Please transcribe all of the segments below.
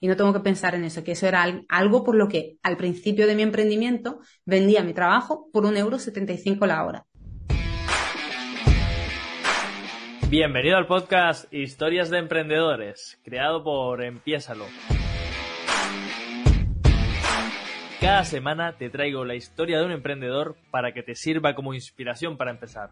y no tengo que pensar en eso, que eso era algo por lo que al principio de mi emprendimiento vendía mi trabajo por un euro setenta y cinco la hora. Bienvenido al podcast Historias de Emprendedores, creado por Empiésalo. Cada semana te traigo la historia de un emprendedor para que te sirva como inspiración para empezar.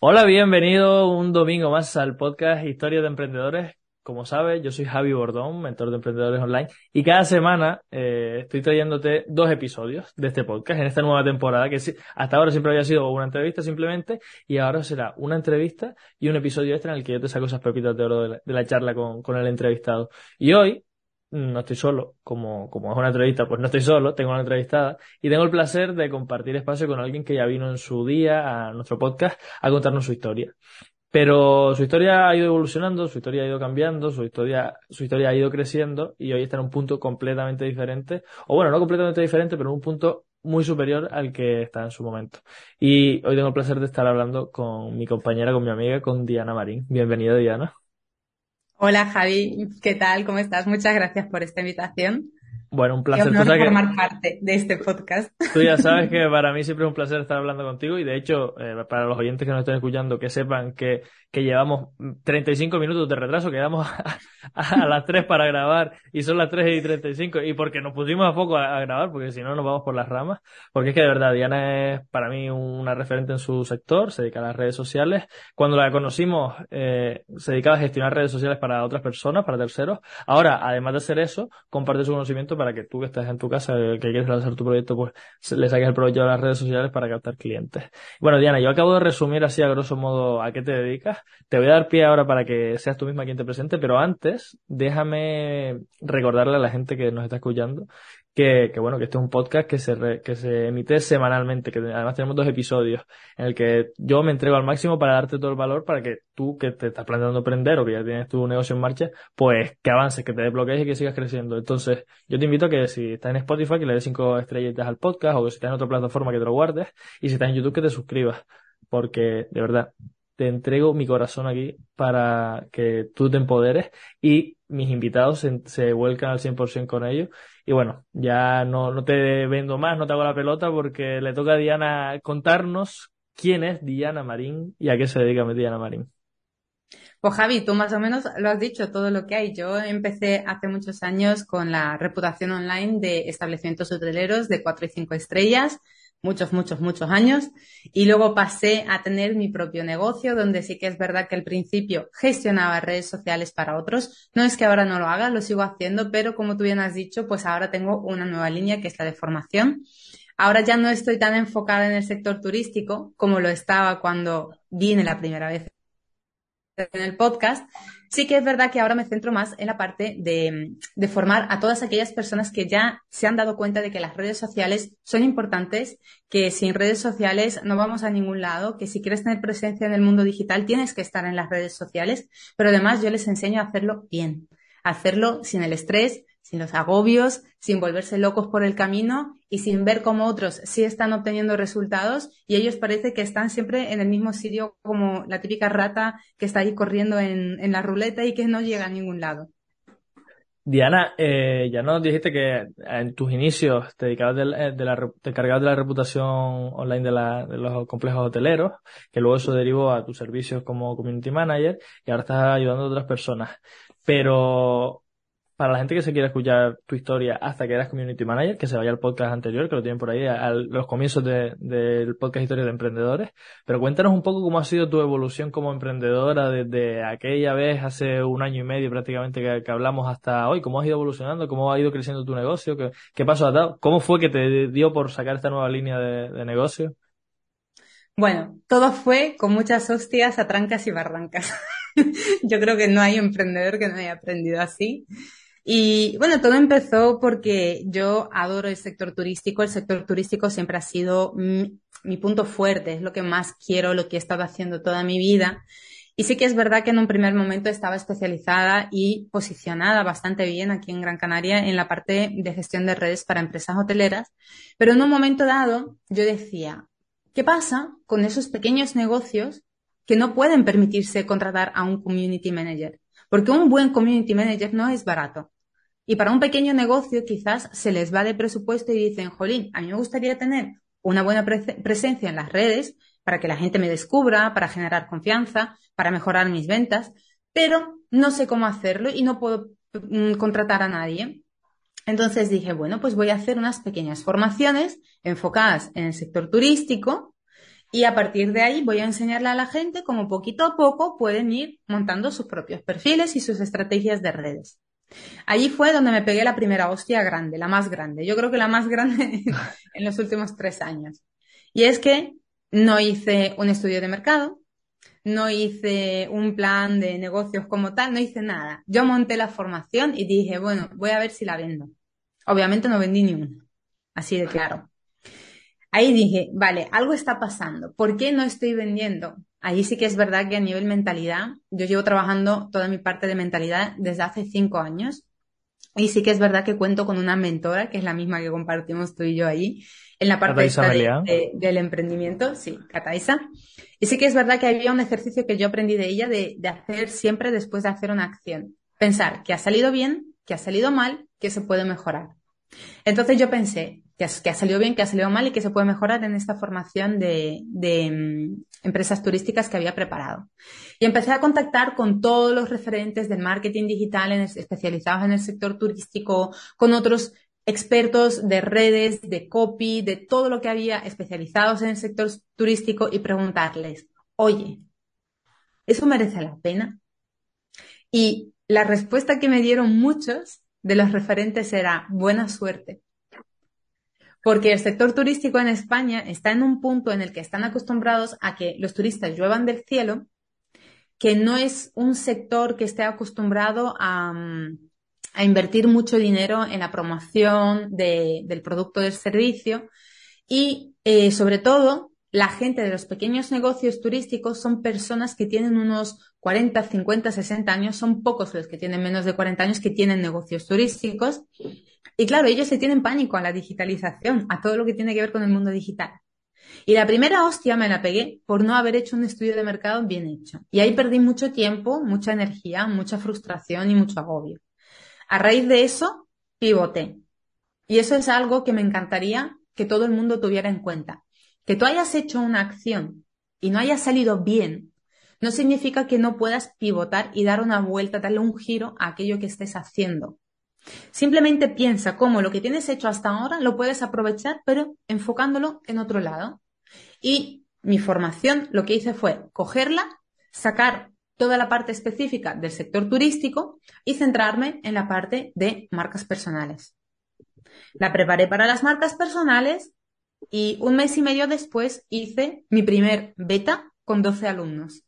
Hola, bienvenido un domingo más al podcast Historias de Emprendedores. Como sabes, yo soy Javi Bordón, mentor de emprendedores online, y cada semana eh, estoy trayéndote dos episodios de este podcast en esta nueva temporada, que hasta ahora siempre había sido una entrevista simplemente, y ahora será una entrevista y un episodio extra en el que yo te saco esas pepitas de oro de la, charla con, el entrevistado. Y hoy no estoy solo, como, como es una entrevista, pues no estoy solo, tengo una entrevistada y tengo el placer de compartir espacio con alguien que ya vino en su día a nuestro podcast a contarnos su historia. Pero su historia ha ido evolucionando, su historia ha ido cambiando, su historia, su historia ha ido creciendo y hoy está en un punto completamente diferente, o bueno, no completamente diferente, pero en un punto muy superior al que está en su momento. Y hoy tengo el placer de estar hablando con mi compañera, con mi amiga, con Diana Marín. Bienvenida, Diana. Hola Javi, ¿qué tal? ¿Cómo estás? Muchas gracias por esta invitación. Bueno, un placer. Qué honor formar parte de este podcast. Tú ya sabes que para mí siempre es un placer estar hablando contigo y de hecho, eh, para los oyentes que nos estén escuchando, que sepan que, que llevamos 35 minutos de retraso, quedamos a, las 3 para grabar y son las 3 y 35 y porque nos pusimos a poco a, grabar, porque si no nos vamos por las ramas, porque es que de verdad Diana es para mí una referente en su sector, se dedica a las redes sociales. Cuando la conocimos, eh, se dedicaba a gestionar redes sociales para otras personas, para terceros. Ahora, además de hacer eso, comparte su conocimiento para que tú que estás en tu casa, que quieres lanzar tu proyecto, pues le saques el provecho a las redes sociales para captar clientes. Bueno, Diana, yo acabo de resumir así a grosso modo a qué te dedicas. Te voy a dar pie ahora para que seas tú misma quien te presente, pero antes, déjame recordarle a la gente que nos está escuchando que, que, bueno, que este es un podcast que se, que se emite semanalmente, que además tenemos dos episodios en el que yo me entrego al máximo para darte todo el valor para que tú que te estás planteando emprender o que ya tienes tu negocio en marcha, pues que avances, que te desbloquees y que sigas creciendo. Entonces, yo te invito a que si estás en Spotify, que le des cinco estrellitas al podcast o que si estás en otra plataforma que te lo guardes y si estás en YouTube que te suscribas. Porque, de verdad, te entrego mi corazón aquí para que tú te empoderes y mis invitados se, vuelcan al 100% con ellos. Y bueno, ya no, no te vendo más, no te hago la pelota porque le toca a Diana contarnos quién es Diana Marín y a qué se dedica Diana Marín. Pues Javi, tú más o menos lo has dicho todo lo que hay. Yo empecé hace muchos años con la reputación online de establecimientos hoteleros de 4 y 5 estrellas muchos, muchos, muchos años. Y luego pasé a tener mi propio negocio, donde sí que es verdad que al principio gestionaba redes sociales para otros. No es que ahora no lo haga, lo sigo haciendo, pero como tú bien has dicho, pues ahora tengo una nueva línea que es la de formación. Ahora ya no estoy tan enfocada en el sector turístico como lo estaba cuando vine la primera vez en el podcast, sí que es verdad que ahora me centro más en la parte de, de, formar a todas aquellas personas que ya se han dado cuenta de que las redes sociales son importantes, que sin redes sociales no vamos a ningún lado, que si quieres tener presencia en el mundo digital tienes que estar en las redes sociales, pero además yo les enseño a hacerlo bien, a hacerlo sin el estrés, sin los agobios, sin volverse locos por el camino y sin ver cómo otros sí están obteniendo resultados y ellos parece que están siempre en el mismo sitio como la típica rata que está ahí corriendo en, en la ruleta y que no llega a ningún lado. Diana, eh, ya nos dijiste que en tus inicios te dedicabas de, eh, de la, te cargabas de la reputación online de, de los complejos hoteleros, que luego eso derivó a tus servicios como community manager y ahora estás ayudando a otras personas. Pero para la gente que se quiera escuchar tu historia hasta que eras community manager, que se vaya al podcast anterior, que lo tienen por ahí, a, los comienzos del podcast Historia de Emprendedores. Pero cuéntanos un poco cómo ha sido tu evolución como emprendedora desde aquella vez, hace un año y medio prácticamente que, hablamos hasta hoy. ¿Cómo has ido evolucionando? ¿Cómo ha ido creciendo tu negocio? ¿Qué, qué paso has dado? ¿Cómo fue que te dio por sacar esta nueva línea de, de negocio? Bueno, todo fue con muchas hostias a trancas y barrancas. Yo creo que no hay emprendedor que no haya aprendido así. Y bueno, todo empezó porque yo adoro el sector turístico. El sector turístico siempre ha sido mi, punto fuerte, es lo que más quiero, lo que he estado haciendo toda mi vida. Y sí que es verdad que en un primer momento estaba especializada y posicionada bastante bien aquí en Gran Canaria en la parte de gestión de redes para empresas hoteleras. Pero en un momento dado yo decía, ¿qué pasa con esos pequeños negocios que no pueden permitirse contratar a un community manager? Porque un buen community manager no es barato. Y para un pequeño negocio quizás se les va de presupuesto y dicen, jolín, a mí me gustaría tener una buena presencia en las redes para que la gente me descubra, para generar confianza, para mejorar mis ventas, pero no sé cómo hacerlo y no puedo mm, contratar a nadie. Entonces dije, bueno, pues voy a hacer unas pequeñas formaciones enfocadas en el sector turístico y a partir de ahí voy a enseñarle a la gente cómo poquito a poco pueden ir montando sus propios perfiles y sus estrategias de redes. Allí fue donde me pegué la primera hostia grande, la más grande. Yo creo que la más grande en los últimos tres años. Y es que no hice un estudio de mercado, no hice un plan de negocios como tal, no hice nada. Yo monté la formación y dije, bueno, voy a ver si la vendo. Obviamente no vendí ni una, así de claro. Ahí dije, vale, algo está pasando. ¿Por qué no estoy vendiendo? Ahí sí que es verdad que a nivel mentalidad, yo llevo trabajando toda mi parte de mentalidad desde hace cinco años. Y sí que es verdad que cuento con una mentora, que es la misma que compartimos tú y yo ahí, en la parte del emprendimiento, sí, Cataisa. Y sí que es verdad que había un ejercicio que yo aprendí de ella de, de hacer siempre después de hacer una acción. Pensar que ha salido bien, que ha salido mal, que se puede mejorar. Entonces yo pensé que ha, salido bien, que ha salido mal y que se puede mejorar en esta formación de, mm, empresas turísticas que había preparado. Y empecé a contactar con todos los referentes del marketing digital especializados en el sector turístico, con otros expertos de redes, de copy, de todo lo que había especializados en el sector turístico y preguntarles, oye, ¿eso merece la pena? Y la respuesta que me dieron muchos de los referentes era buena suerte. Porque el sector turístico en España está en un punto en el que están acostumbrados a que los turistas lluevan del cielo, que no es un sector que esté acostumbrado a, invertir mucho dinero en la promoción del producto del servicio y eh, sobre todo la gente de los pequeños negocios turísticos son personas que tienen unos 40, 50, 60 años, son pocos los que tienen menos de 40 años que tienen negocios turísticos. Y claro, ellos se tienen pánico a la digitalización, a todo lo que tiene que ver con el mundo digital. Y la primera hostia me la pegué por no haber hecho un estudio de mercado bien hecho. Y ahí perdí mucho tiempo, mucha energía, mucha frustración y mucho agobio. A raíz de eso, pivoté. Y eso es algo que me encantaría que todo el mundo tuviera en cuenta. Que tú hayas hecho una acción y no haya salido bien, no significa que no puedas pivotar y dar una vuelta, darle un giro a aquello que estés haciendo. Simplemente piensa cómo lo que tienes hecho hasta ahora lo puedes aprovechar, pero enfocándolo en otro lado. Y mi formación lo que hice fue cogerla, sacar toda la parte específica del sector turístico y centrarme en la parte de marcas personales. La preparé para las marcas personales y un mes y medio después hice mi primer beta con 12 alumnos.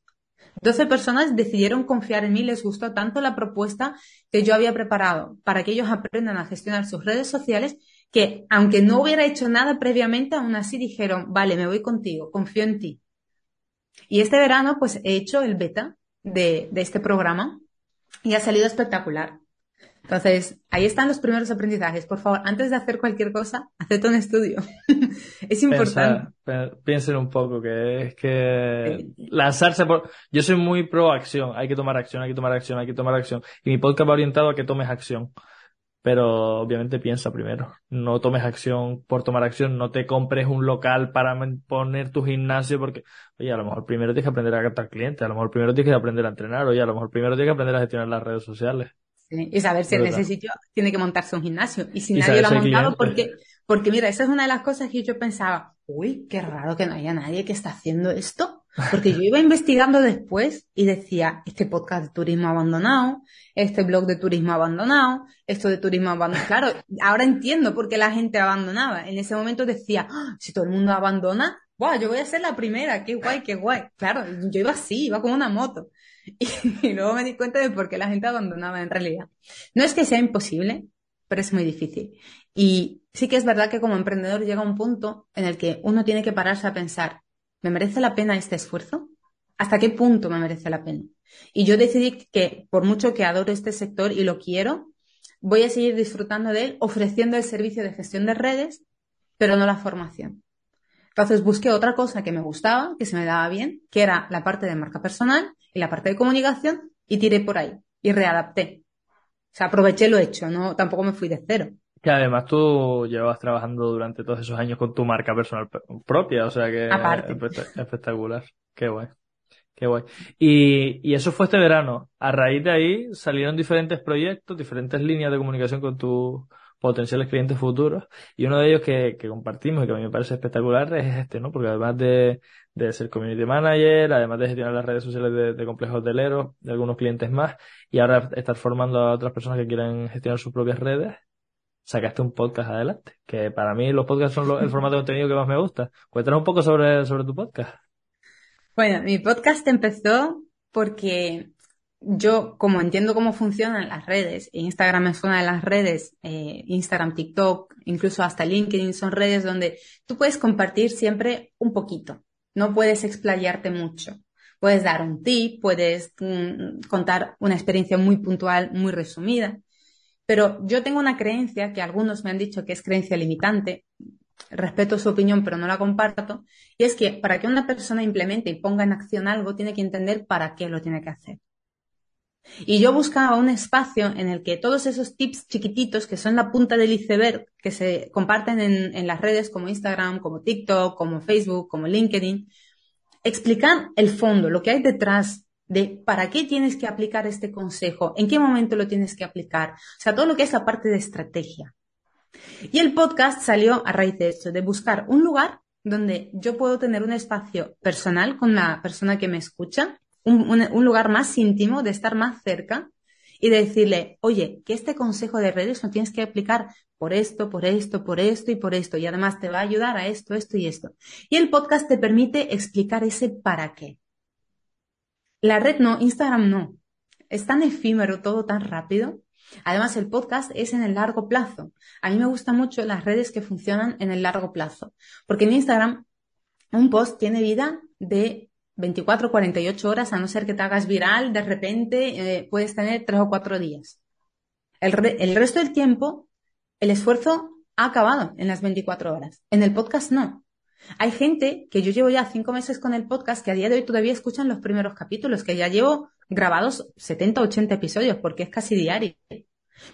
12 personas decidieron confiar en mí, les gustó tanto la propuesta que yo había preparado para que ellos aprendan a gestionar sus redes sociales que aunque no hubiera hecho nada previamente, aún así dijeron, vale, me voy contigo, confío en ti. Y este verano pues he hecho el beta de, de este programa y ha salido espectacular. Entonces, ahí están los primeros aprendizajes. Por favor, antes de hacer cualquier cosa, haced un estudio. es importante. piensen un poco que es que lanzarse por... Yo soy muy pro acción. Hay que tomar acción, hay que tomar acción, hay que tomar acción. Y mi podcast va orientado a que tomes acción. Pero obviamente piensa primero. No tomes acción por tomar acción. No te compres un local para poner tu gimnasio porque, oye, a lo mejor primero tienes que aprender a captar clientes. A lo mejor primero tienes que aprender a entrenar. Oye, a lo mejor primero tienes que aprender a gestionar las redes sociales. Y saber si en ese sitio tiene que montarse un gimnasio. Y si nadie lo ha montado, porque, porque mira, esa es una de las cosas que yo pensaba, uy, qué raro que no haya nadie que está haciendo esto. Porque yo iba investigando después y decía, este podcast de turismo abandonado, este blog de turismo abandonado, esto de turismo abandonado. Claro, ahora entiendo por qué la gente abandonaba. En ese momento decía, ah, si todo el mundo abandona, wow, yo voy a ser la primera, qué guay, qué guay. Claro, yo iba así, iba como una moto. Y, luego me di cuenta de por qué la gente abandonaba en realidad. No es que sea imposible, pero es muy difícil. Y sí que es verdad que como emprendedor llega un punto en el que uno tiene que pararse a pensar, ¿me merece la pena este esfuerzo? ¿Hasta qué punto me merece la pena? Y yo decidí que por mucho que adoro este sector y lo quiero, voy a seguir disfrutando de él ofreciendo el servicio de gestión de redes, pero no la formación. Entonces busqué otra cosa que me gustaba, que se me daba bien, que era la parte de marca personal y la parte de comunicación y tiré por ahí. y readapté. O sea, aproveché lo hecho, no, tampoco me fui de cero. Que además tú llevas trabajando durante todos esos años con tu marca personal propia, o sea que Aparte. es espectacular. Qué guay. Qué guay. Y, y eso fue este verano. A raíz de ahí salieron diferentes proyectos, diferentes líneas de comunicación con tus potenciales clientes futuros. Y uno de ellos que, que compartimos y que a mí me parece espectacular es este, ¿no? Porque además de, de ser community manager, además de gestionar las redes sociales de, de complejos hoteleros, de algunos clientes más, y ahora estar formando a otras personas que quieran gestionar sus propias redes, sacaste un podcast adelante. Que para mí los podcasts son lo- el formato de contenido que más me gusta. Cuéntanos un poco sobre, sobre tu podcast. Bueno, mi podcast empezó porque yo, como entiendo cómo funcionan las redes, e Instagram es una de las redes, eh, Instagram, TikTok, incluso hasta LinkedIn, son redes donde tú puedes compartir siempre un poquito, no puedes explayarte mucho. Puedes dar un tip, puedes mm, contar una experiencia muy puntual, muy resumida, pero yo tengo una creencia que algunos me han dicho que es creencia limitante, respeto su opinión, pero no la comparto, y es que para que una persona implemente y ponga en acción algo, tiene que entender para qué lo tiene que hacer. Y yo buscaba un espacio en el que todos esos tips chiquititos que son la punta del iceberg, que se comparten en, las redes como Instagram, como TikTok, como Facebook, como LinkedIn, explican el fondo, lo que hay detrás de para qué tienes que aplicar este consejo, en qué momento lo tienes que aplicar, o sea, todo lo que es la parte de estrategia. Y el podcast salió a raíz de esto, de buscar un lugar donde yo puedo tener un espacio personal con la persona que me escucha, un, lugar más íntimo, de estar más cerca y de decirle, oye, que este consejo de redes lo tienes que aplicar por esto, por esto, por esto y por esto, y además te va a ayudar a esto, esto y esto. Y el podcast te permite explicar ese para qué. La red no, Instagram no. Es tan efímero, todo tan rápido. Además, el podcast es en el largo plazo. A mí me gustan mucho las redes que funcionan en el largo plazo, porque en Instagram un post tiene vida de 24, 48 horas, a no ser que te hagas viral, de repente eh, puedes tener tres o cuatro días. El, re- el resto del tiempo, el esfuerzo ha acabado en las 24 horas. En el podcast no. Hay gente que yo llevo ya cinco meses con el podcast que a día de hoy todavía escuchan los primeros capítulos, que ya llevo grabados 70, 80 episodios, porque es casi diario.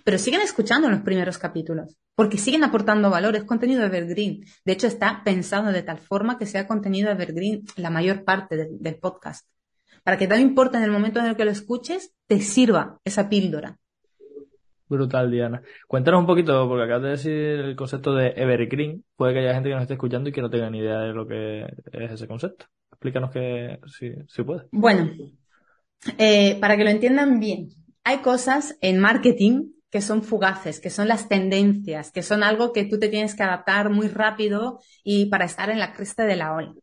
Pero siguen escuchando los primeros capítulos, porque siguen aportando valor, es contenido evergreen. De hecho, está pensado de tal forma que sea contenido evergreen la mayor parte de- del podcast. Para que no importa en el momento en el que lo escuches, te sirva esa píldora. Brutal, Diana. Cuéntanos un poquito, porque acabas de decir el concepto de evergreen. Puede que haya gente que nos esté escuchando y que no tenga ni idea de lo que es ese concepto. Explícanos que si, si puedes. Bueno, eh, para que lo entiendan bien, hay cosas en marketing que son fugaces, que son las tendencias, que son algo que tú te tienes que adaptar muy rápido y para estar en la cresta de la ola.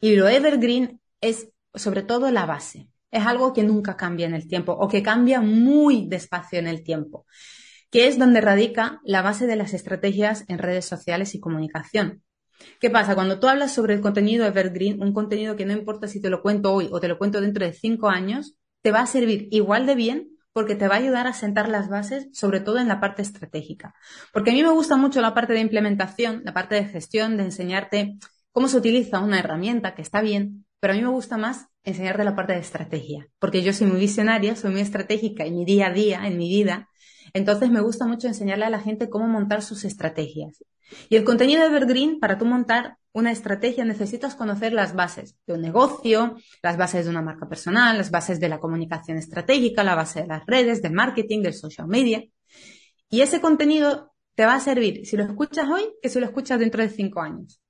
Y lo evergreen es sobre todo la base. Es algo que nunca cambia en el tiempo o que cambia muy despacio en el tiempo, que es donde radica la base de las estrategias en redes sociales y comunicación. ¿Qué pasa? Cuando tú hablas sobre el contenido evergreen, un contenido que no importa si te lo cuento hoy o te lo cuento dentro de cinco años, te va a servir igual de bien porque te va a ayudar a sentar las bases, sobre todo en la parte estratégica. Porque a mí me gusta mucho la parte de implementación, la parte de gestión, de enseñarte cómo se utiliza una herramienta, que está bien, pero a mí me gusta más enseñarte la parte de estrategia, porque yo soy muy visionaria, soy muy estratégica en mi día a día, en mi vida, entonces me gusta mucho enseñarle a la gente cómo montar sus estrategias. Y el contenido de Evergreen, para tú montar una estrategia necesitas conocer las bases de un negocio, las bases de una marca personal, las bases de la comunicación estratégica, la base de las redes, del marketing, del social media. Y ese contenido te va a servir si lo escuchas hoy que si lo escuchas dentro de cinco años.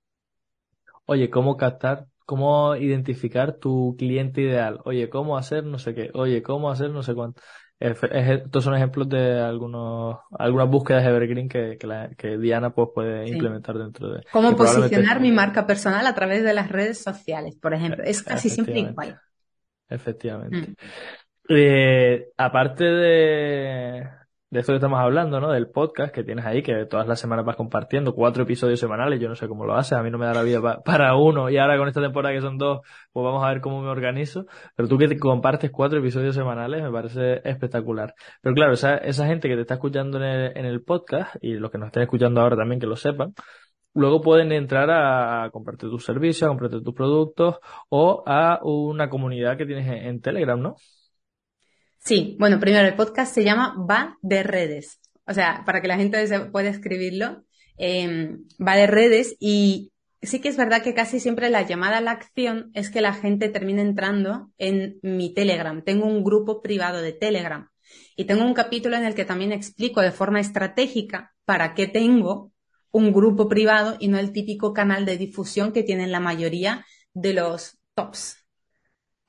Oye, ¿cómo captar, cómo identificar tu cliente ideal? Oye, ¿cómo hacer no sé qué? Oye, ¿cómo hacer no sé cuánto? Es- Estos son ejemplos de algunos, algunas búsquedas evergreen que, que, la- que Diana pues puede Sí. implementar dentro de. Cómo probablemente- posicionar mi marca personal a través de las redes sociales, por ejemplo. Es casi siempre igual. Efectivamente. Mm. Eh, aparte de, de esto que estamos hablando, ¿no? Del podcast que tienes ahí, que todas las semanas vas compartiendo, cuatro episodios semanales, yo no sé cómo lo haces, a mí no me da la vida pa- para uno, y ahora con esta temporada que son dos, pues vamos a ver cómo me organizo, pero tú que te compartes cuatro episodios semanales me parece espectacular. Pero claro, esa, esa gente que te está escuchando en el, en el podcast, y los que nos estén escuchando ahora también que lo sepan, Luego pueden entrar a comprarte tus servicios, a comprarte tus productos o a una comunidad que tienes en, en Telegram, ¿no? Sí, bueno, primero el podcast se llama Va de redes. O sea, para que la gente pueda escribirlo, em, va de redes y sí que es verdad que casi siempre la llamada a la acción es que la gente termine entrando en mi Telegram. Tengo un grupo privado de Telegram y tengo un capítulo en el que también explico de forma estratégica para qué tengo un grupo privado y no el típico canal de difusión que tienen la mayoría de los tops.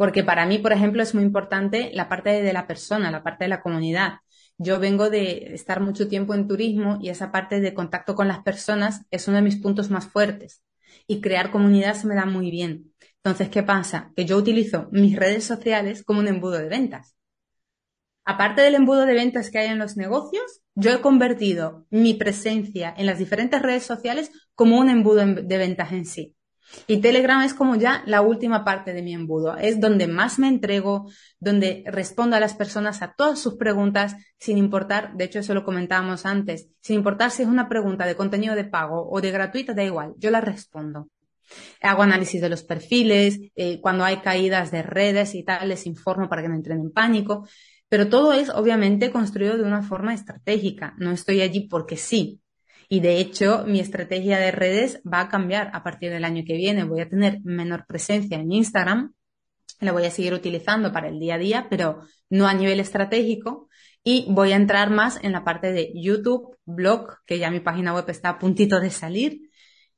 Porque para mí, por ejemplo, es muy importante la parte de la persona, la parte de la comunidad. Yo vengo de estar mucho tiempo en turismo y esa parte de contacto con las personas es uno de mis puntos más fuertes. Y crear comunidad se me da muy bien. Entonces, ¿qué pasa? Que yo utilizo mis redes sociales como un embudo de ventas. Aparte del embudo de ventas que hay en los negocios, yo he convertido mi presencia en las diferentes redes sociales como un embudo de ventas en sí. Y Telegram es como ya la última parte de mi embudo. Es donde más me entrego, donde respondo a las personas a todas sus preguntas, sin importar, de hecho eso lo comentábamos antes, sin importar si es una pregunta de contenido de pago o de gratuita, da igual, yo la respondo. Hago análisis de los perfiles, eh, cuando hay caídas de redes y tal, les informo para que no entren en pánico. Pero todo es obviamente construido de una forma estratégica. No estoy allí porque sí. Y de hecho, mi estrategia de redes va a cambiar a partir del año que viene. Voy a tener menor presencia en Instagram. La voy a seguir utilizando para el día a día, pero no a nivel estratégico. Y voy a entrar más en la parte de YouTube, blog, que ya mi página web está a puntito de salir.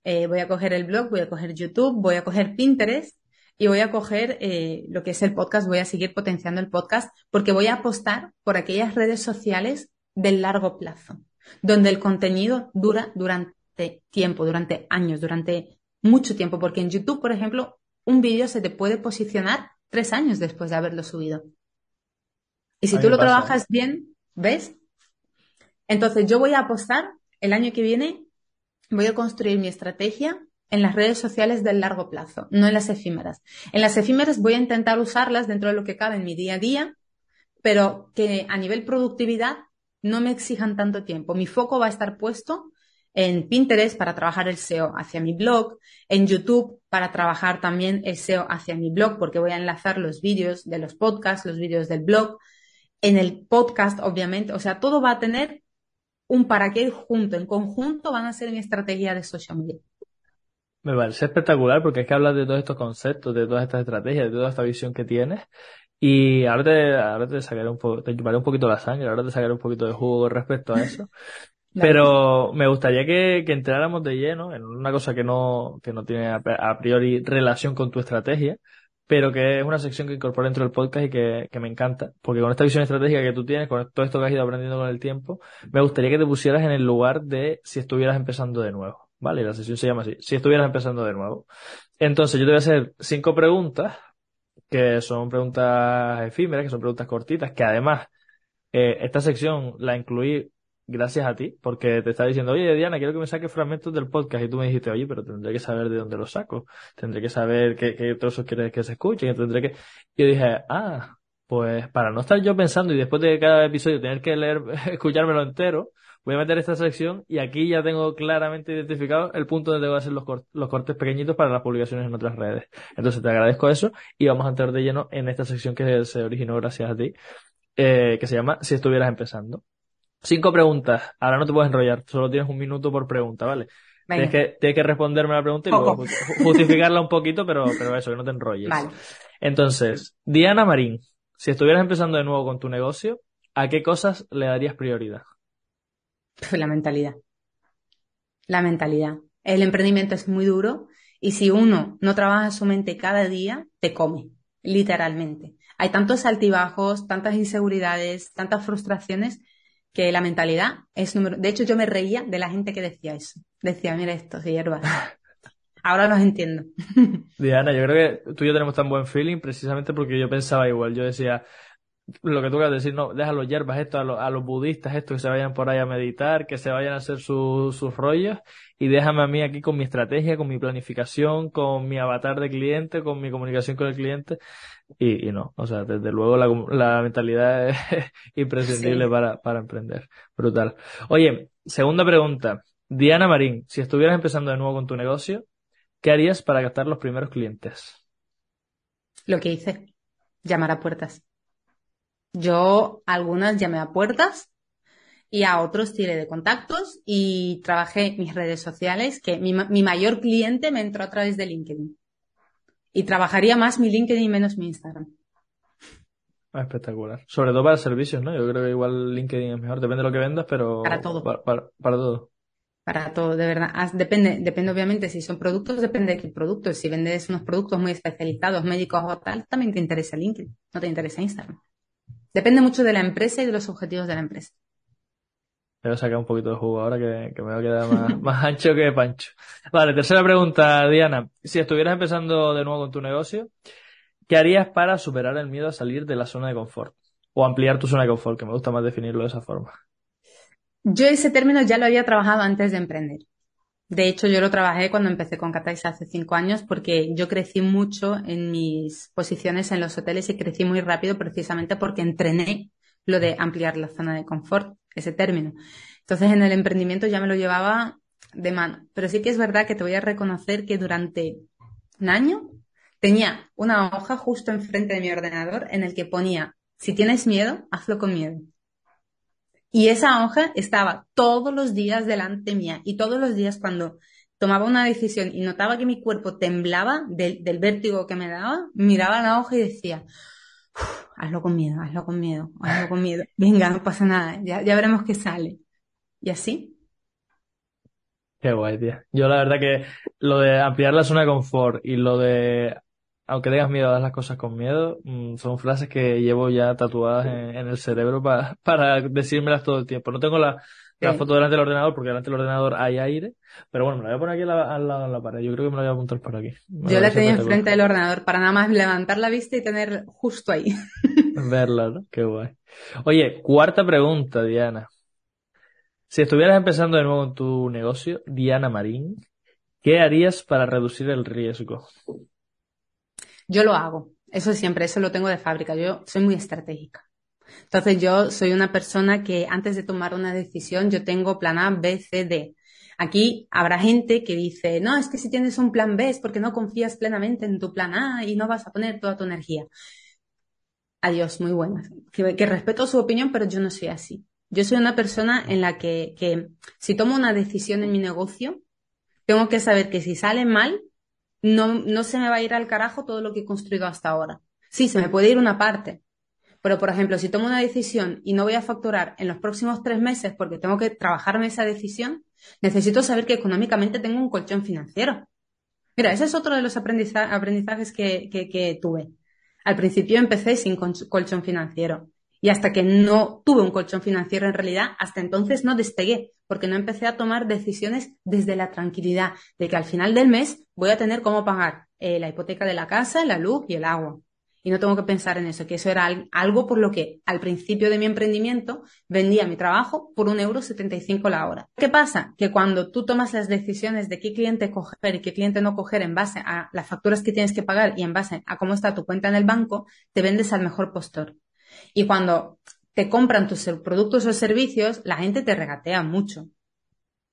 Eh, voy a coger el blog, voy a coger YouTube, voy a coger Pinterest y voy a coger eh, lo que es el podcast, voy a seguir potenciando el podcast porque voy a apostar por aquellas redes sociales del largo plazo donde el contenido dura durante tiempo, durante años, durante mucho tiempo, porque en YouTube, por ejemplo, un vídeo se te puede posicionar tres años después de haberlo subido. Y si tú lo trabajas bien, ¿ves? Entonces yo voy a apostar el año que viene, voy a construir mi estrategia en las redes sociales del largo plazo, no en las efímeras. En las efímeras voy a intentar usarlas dentro de lo que cabe en mi día a día, pero que a nivel productividad no me exijan tanto tiempo. Mi foco va a estar puesto en Pinterest para trabajar el SEO hacia mi blog, en YouTube para trabajar también el SEO hacia mi blog, porque voy a enlazar los vídeos de los podcasts, los vídeos del blog, en el podcast, obviamente. O sea, todo va a tener un para qué junto, en conjunto van a ser mi estrategia de social media. Me parece espectacular porque es que hablas de todos estos conceptos, de todas estas estrategias, de toda esta visión que tienes y ahora te, ahora te sacaré un poco, te chuparé un poquito la sangre, ahora te sacaré un poquito de jugo respecto a eso. Pero me gustaría que, que, entráramos de lleno en una cosa que no, que no tiene a, priori relación con tu estrategia, pero que es una sección que incorporo dentro del podcast y que, que, me encanta, porque con esta visión estratégica que tú tienes, con todo esto que has ido aprendiendo con el tiempo, me gustaría que te pusieras en el lugar de si estuvieras empezando de nuevo, ¿vale? La sesión se llama así, si estuvieras empezando de nuevo. Entonces yo te voy a hacer cinco preguntas que son preguntas efímeras, que son preguntas cortitas, que además eh, esta sección la incluí gracias a ti, porque te estaba diciendo, oye, Diana, quiero que me saques fragmentos del podcast, y tú me dijiste, oye, pero tendré que saber de dónde los saco, tendré que saber qué, qué trozos quieres que se escuchen, tendré que... Y yo dije, ah, pues para no estar yo pensando y después de cada episodio tener que leer, escuchármelo entero, voy a meter esta sección y aquí ya tengo claramente identificado el punto donde tengo que hacer los, los cortes pequeñitos para las publicaciones en otras redes. Entonces te agradezco eso y vamos a entrar de lleno en esta sección que se originó gracias a ti, eh, que se llama Si estuvieras empezando. Cinco preguntas. Ahora no te puedes enrollar, solo tienes un minuto por pregunta, ¿vale? Tienes que, tienes que responderme la pregunta y luego justificarla un poquito, pero, pero eso, que no te enrolles. Vale. Entonces, Diana Marín, si estuvieras empezando de nuevo con tu negocio, ¿a qué cosas le darías prioridad? La mentalidad. La mentalidad. El emprendimiento es muy duro y si uno no trabaja su mente cada día, te come, literalmente. Hay tantos altibajos, tantas inseguridades, tantas frustraciones que la mentalidad es número. De hecho, yo me reía de la gente que decía eso. Decía, mira esto, hierbas. Ahora los entiendo. Diana, yo creo que tú y yo tenemos tan buen feeling precisamente porque yo pensaba igual. Yo decía, lo que tú quieras decir, no, deja los hierbas esto a, a, los budistas, esto que se vayan por ahí a meditar, que se vayan a hacer sus rollos y déjame a mí aquí con mi estrategia, con mi planificación, con mi avatar de cliente, con mi comunicación con el cliente y, y no, o sea, desde luego la, la mentalidad es imprescindible para, para emprender. Brutal. Oye, segunda pregunta. Diana Marín, si estuvieras empezando de nuevo con tu negocio, ¿qué harías para captar los primeros clientes? Lo que hice, llamar a puertas Yo algunas llamé a puertas y a otros tiré de contactos y trabajé mis redes sociales, que mi, mi mayor cliente me entró a través de LinkedIn. Y trabajaría más mi LinkedIn y menos mi Instagram. Ah, espectacular. Sobre todo para servicios, ¿no? Yo creo que igual LinkedIn es mejor. Depende de lo que vendas, pero... Para todo. Para, para, para todo. Para todo, de verdad. Depende, depende obviamente si son productos, depende de qué productos. Si vendes unos productos muy especializados, médicos o tal, también te interesa LinkedIn, no te interesa Instagram. Depende mucho de la empresa y de los objetivos de la empresa. Voy a sacar un poquito de jugo ahora que, que me va a quedar más, más ancho que pancho. Vale, tercera pregunta, Diana. Si estuvieras empezando de nuevo con tu negocio, ¿qué harías para superar el miedo a salir de la zona de confort? O ampliar tu zona de confort, que me gusta más definirlo de esa forma. Yo ese término ya lo había trabajado antes de emprender. De hecho, yo lo trabajé cuando empecé con Catais hace cinco años porque yo crecí mucho en mis posiciones en los hoteles y crecí muy rápido precisamente porque entrené lo de ampliar la zona de confort, ese término. Entonces, en el emprendimiento ya me lo llevaba de mano. Pero sí que es verdad que te voy a reconocer que durante un año tenía una hoja justo enfrente de mi ordenador en el que ponía, si tienes miedo, hazlo con miedo. Y esa hoja estaba todos los días delante mía y todos los días cuando tomaba una decisión y notaba que mi cuerpo temblaba del, del vértigo que me daba, miraba la hoja y decía, "Uf, hazlo con miedo, hazlo con miedo, hazlo con miedo. Venga, no pasa nada, ya, ya veremos qué sale. Y así. Qué guay, tía. Yo la verdad que lo de ampliar la zona de confort y lo de, aunque tengas miedo a las cosas con miedo, mm, son frases que llevo ya tatuadas en, en el cerebro pa- para decírmelas todo el tiempo. No tengo la, foto delante del ordenador porque delante del ordenador hay aire, pero bueno, me la voy a poner aquí al lado, de la pared. Yo creo que me la voy a apuntar por aquí. Me Yo la tenía enfrente del ordenador para nada más levantar la vista y tener justo ahí. Verla, ¿no? Qué guay. Oye, cuarta pregunta, Diana. Si estuvieras empezando de nuevo en tu negocio, Diana Marín, ¿qué harías para reducir el riesgo? Yo lo hago. Eso siempre, eso lo tengo de fábrica. Yo soy muy estratégica. Entonces yo soy una persona que antes de tomar una decisión yo tengo plan A, B, C, D. Aquí habrá gente que dice, no, es que si tienes un plan B es porque no confías plenamente en tu plan A y no vas a poner toda tu energía. Adiós, muy buenas. Que, que respeto su opinión, pero yo no soy así. Yo soy una persona en la que, que si tomo una decisión en mi negocio, tengo que saber que si sale mal, no, no se me va a ir al carajo todo lo que he construido hasta ahora. Sí, se me puede ir una parte. Pero, por ejemplo, si tomo una decisión y no voy a facturar en los próximos tres meses porque tengo que trabajarme esa decisión, necesito saber que económicamente tengo un colchón financiero. Mira, ese es otro de los aprendiza- aprendizajes que, que, tuve. Al principio empecé sin colch- colchón financiero. Y hasta que no tuve un colchón financiero en realidad, hasta entonces no despegué, porque no empecé a tomar decisiones desde la tranquilidad de que al final del mes voy a tener cómo pagar eh, la hipoteca de la casa, la luz y el agua. Y no tengo que pensar en eso, que eso era al- algo por lo que al principio de mi emprendimiento vendía mi trabajo por un euro setenta y cinco la hora. ¿Qué pasa? Que cuando tú tomas las decisiones de qué cliente coger y qué cliente no coger en base a las facturas que tienes que pagar y en base a cómo está tu cuenta en el banco, te vendes al mejor postor. Y cuando te compran tus productos o servicios, la gente te regatea mucho.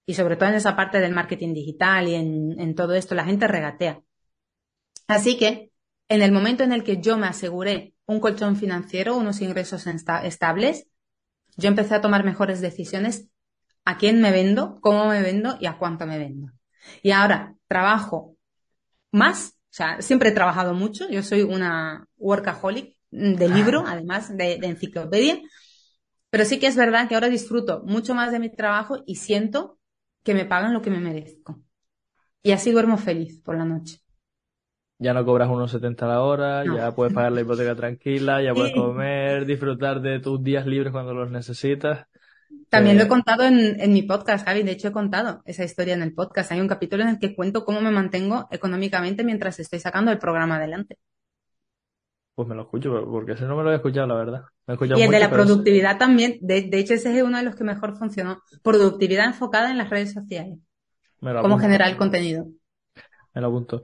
Y sobre todo en esa parte del marketing digital y en, todo esto, la gente regatea. Así que, en el momento en el que yo me aseguré un colchón financiero, unos ingresos esta- estables, yo empecé a tomar mejores decisiones a quién me vendo, cómo me vendo y a cuánto me vendo. Y ahora trabajo más, o sea, siempre he trabajado mucho, yo soy una workaholic de libro, además de, de enciclopedia, pero sí que es verdad que ahora disfruto mucho más de mi trabajo y siento que me pagan lo que me merezco. Y así duermo feliz por la noche. Ya no cobras unos 70 a la hora, No. ya puedes pagar la hipoteca tranquila, ya puedes Sí. comer, disfrutar de tus días libres cuando los necesitas. También lo he Eh, contado en, en mi podcast, Javi. De hecho, he contado esa historia en el podcast. Hay un capítulo en el que cuento cómo me mantengo económicamente mientras estoy sacando el programa adelante. Pues me lo escucho, porque ese no me lo he escuchado, la verdad. Me he escuchado Y el de la productividad también. De, de hecho, ese es uno de los que mejor funcionó. Productividad enfocada en las redes sociales. me lo Cómo apunto. generar contenido. Me lo apunto.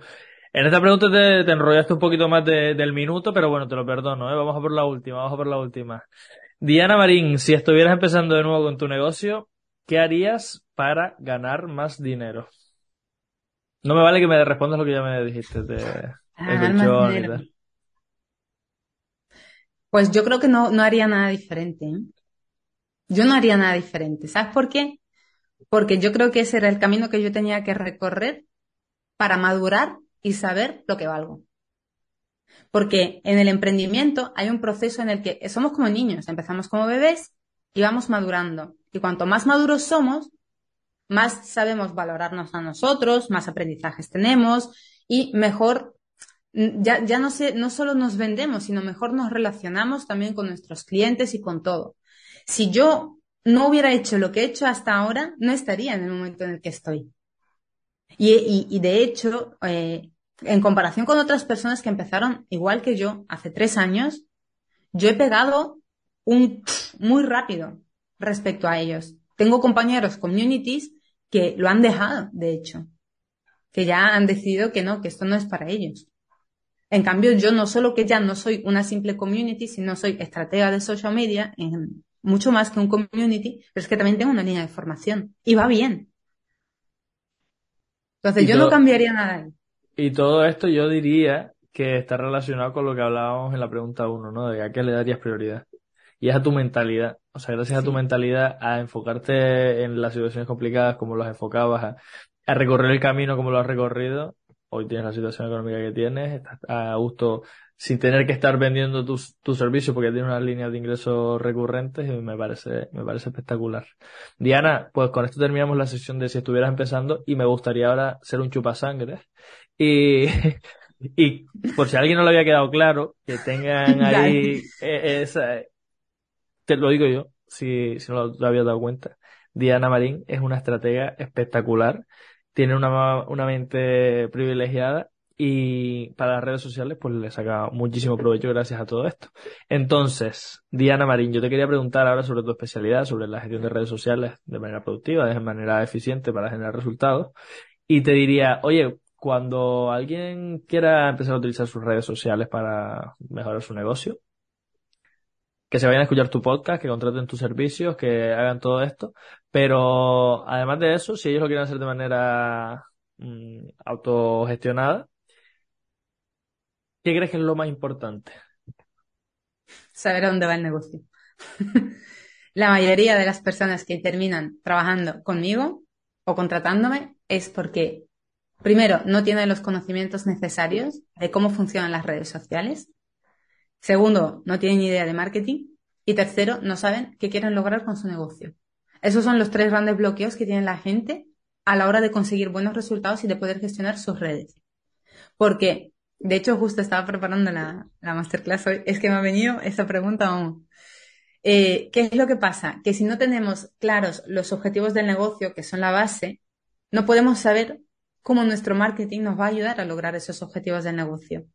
En esta pregunta te, te enrollaste un poquito más de- del minuto, pero bueno, te lo perdono, ¿eh? Vamos a por la última, vamos a por la última. Diana Marín, si estuvieras empezando de nuevo con tu negocio, ¿qué harías para ganar más dinero? No me vale que me respondas lo que ya me dijiste de Para el ganar más colchón y dinero. tal. Pues yo creo que no, no haría nada diferente. ¿eh? Yo no haría nada diferente. ¿Sabes por qué? Porque yo creo que ese era el camino que yo tenía que recorrer para madurar y saber lo que valgo. Porque en el emprendimiento hay un proceso en el que somos como niños, empezamos como bebés y vamos madurando. Y cuanto más maduros somos, más sabemos valorarnos a nosotros, más aprendizajes tenemos y mejor ya, ya no, sé, no solo nos vendemos, sino mejor nos relacionamos también con nuestros clientes y con todo. Si yo no hubiera hecho lo que he hecho hasta ahora, no estaría en el momento en el que estoy. Y, y, de hecho, eh, en comparación con otras personas que empezaron igual que yo hace tres años, yo he pegado un muy rápido respecto a ellos. Tengo compañeros communities que lo han dejado, de hecho, que ya han decidido que no, que esto no es para ellos. En cambio, yo no solo que ya no soy una simple community, sino soy estratega de social media, en mucho más que un community, pero es que también tengo una línea de formación y va bien. Entonces, yo no cambiaría nada Y todo esto yo diría que está relacionado con lo que hablábamos en la pregunta 1, ¿no? De a qué le darías prioridad. Y es a tu mentalidad. O sea, gracias a tu mentalidad, a enfocarte en las situaciones complicadas como las enfocabas, a recorrer el camino como lo has recorrido, hoy tienes la situación económica que tienes, estás a gusto sin tener que estar vendiendo tus, tus servicios porque tienes unas líneas de ingresos recurrentes y me parece, me parece espectacular. Diana, pues con esto terminamos la sesión de si estuvieras empezando y me gustaría ahora ser un chupasangre y, y por si a alguien no le había quedado claro, que tengan ahí e, esa, te lo digo yo, si, si no lo había dado cuenta. Diana Marín es una estratega espectacular tiene una, una mente privilegiada y para las redes sociales pues le saca muchísimo provecho gracias a todo esto. Entonces, Diana Marín, yo te quería preguntar ahora sobre tu especialidad, sobre la gestión de redes sociales de manera productiva, de manera eficiente para generar resultados. Y te diría, oye, cuando alguien quiera empezar a utilizar sus redes sociales para mejorar su negocio, que se vayan a escuchar tu podcast, que contraten tus servicios, que hagan todo esto. Pero además de eso, si ellos lo quieren hacer de manera mm, autogestionada, ¿qué crees que es lo más importante? Saber a dónde va el negocio. La mayoría de las personas que terminan trabajando conmigo o contratándome es porque, primero, no tienen los conocimientos necesarios de cómo funcionan las redes sociales Segundo, no tienen idea de marketing. Y tercero, no saben qué quieren lograr con su negocio. Esos son los tres grandes bloqueos que tiene la gente a la hora de conseguir buenos resultados y de poder gestionar sus redes. Porque, de hecho, justo estaba preparando la, masterclass hoy, es que me ha venido esa pregunta aún. Eh, ¿Qué es lo que pasa? Que si no tenemos claros los objetivos del negocio, que son la base, no podemos saber cómo nuestro marketing nos va a ayudar a lograr esos objetivos del negocio.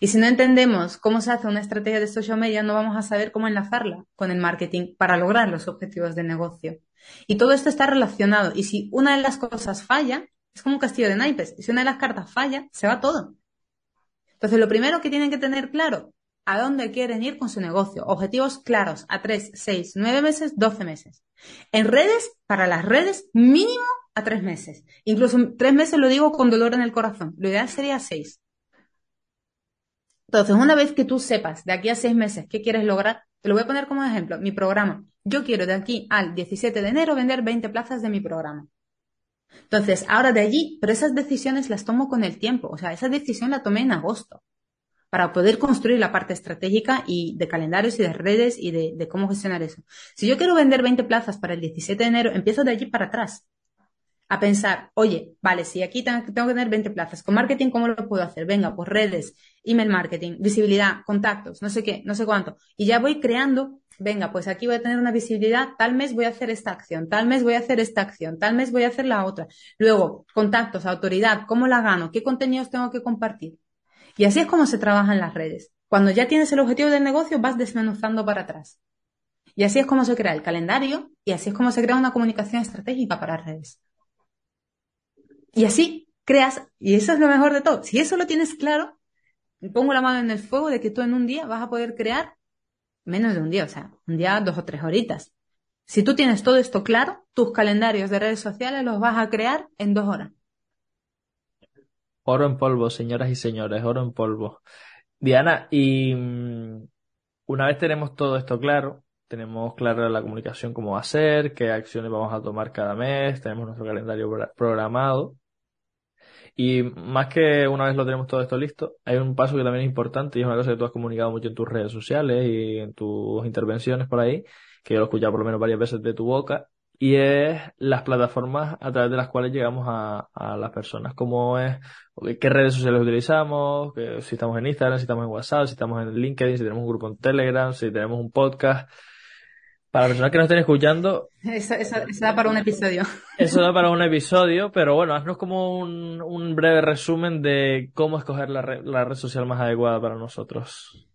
Y si no entendemos cómo se hace una estrategia de social media, no vamos a saber cómo enlazarla con el marketing para lograr los objetivos de negocio. Y todo esto está relacionado. Y si una de las cosas falla, es como un castillo de naipes. Si una de las cartas falla, se va todo. Entonces, lo primero que tienen que tener claro, a dónde quieren ir con su negocio. Objetivos claros a 3, 6, 9 meses, 12 meses. En redes, para las redes, mínimo a 3 meses. Incluso 3 meses lo digo con dolor en el corazón. Lo ideal sería 6. Entonces, una vez que tú sepas de aquí a seis meses qué quieres lograr, te lo voy a poner como ejemplo, mi programa. Yo quiero de aquí al 17 de enero vender 20 plazas de mi programa. Entonces, ahora de allí, pero esas decisiones las tomo con el tiempo. O sea, esa decisión la tomé en agosto para poder construir la parte estratégica y de calendarios y de redes y de, cómo gestionar eso. Si yo quiero vender 20 plazas para el 17 de enero, empiezo de allí para atrás a pensar, oye, vale, si aquí tengo, que tener 20 plazas, con marketing, ¿cómo lo puedo hacer? Venga, pues redes, email marketing, visibilidad, contactos, no sé qué, no sé cuánto. Y ya voy creando, venga, pues aquí voy a tener una visibilidad, tal mes voy a hacer esta acción, tal mes voy a hacer esta acción, tal mes voy a hacer la otra. Luego, contactos, autoridad, ¿cómo la gano? ¿Qué contenidos tengo que compartir? Y así es como se trabaja en las redes. Cuando ya tienes el objetivo del negocio, vas desmenuzando para atrás. Y así es como se crea el calendario y así es como se crea una comunicación estratégica para redes. Y así creas, y eso es lo mejor de todo. Si eso lo tienes claro, pongo la mano en el fuego de que tú en un día vas a poder crear menos de un día, o sea, un día, dos o tres horitas. Si tú tienes todo esto claro, tus calendarios de redes sociales los vas a crear en dos horas. Oro en polvo, señoras y señores, oro en polvo. Diana, y mm, una vez tenemos todo esto claro, tenemos clara la comunicación cómo va a ser, qué acciones vamos a tomar cada mes, tenemos nuestro calendario programado. Y más que una vez lo tenemos todo esto listo, hay un paso que también es importante y es una cosa que tú has comunicado mucho en tus redes sociales y en tus intervenciones por ahí, que yo lo he escuchado por lo menos varias veces de tu boca, y es las plataformas a través de las cuales llegamos a, a las personas, cómo es, qué redes sociales utilizamos, si estamos en Instagram, si estamos en WhatsApp, si estamos en LinkedIn, si tenemos un grupo en Telegram, si tenemos un podcast. Para las personas que nos estén escuchando. Eso, eso, da para un episodio. Eso da para un episodio, pero bueno, haznos como un, un breve resumen de cómo escoger la, la red social más adecuada para nosotros.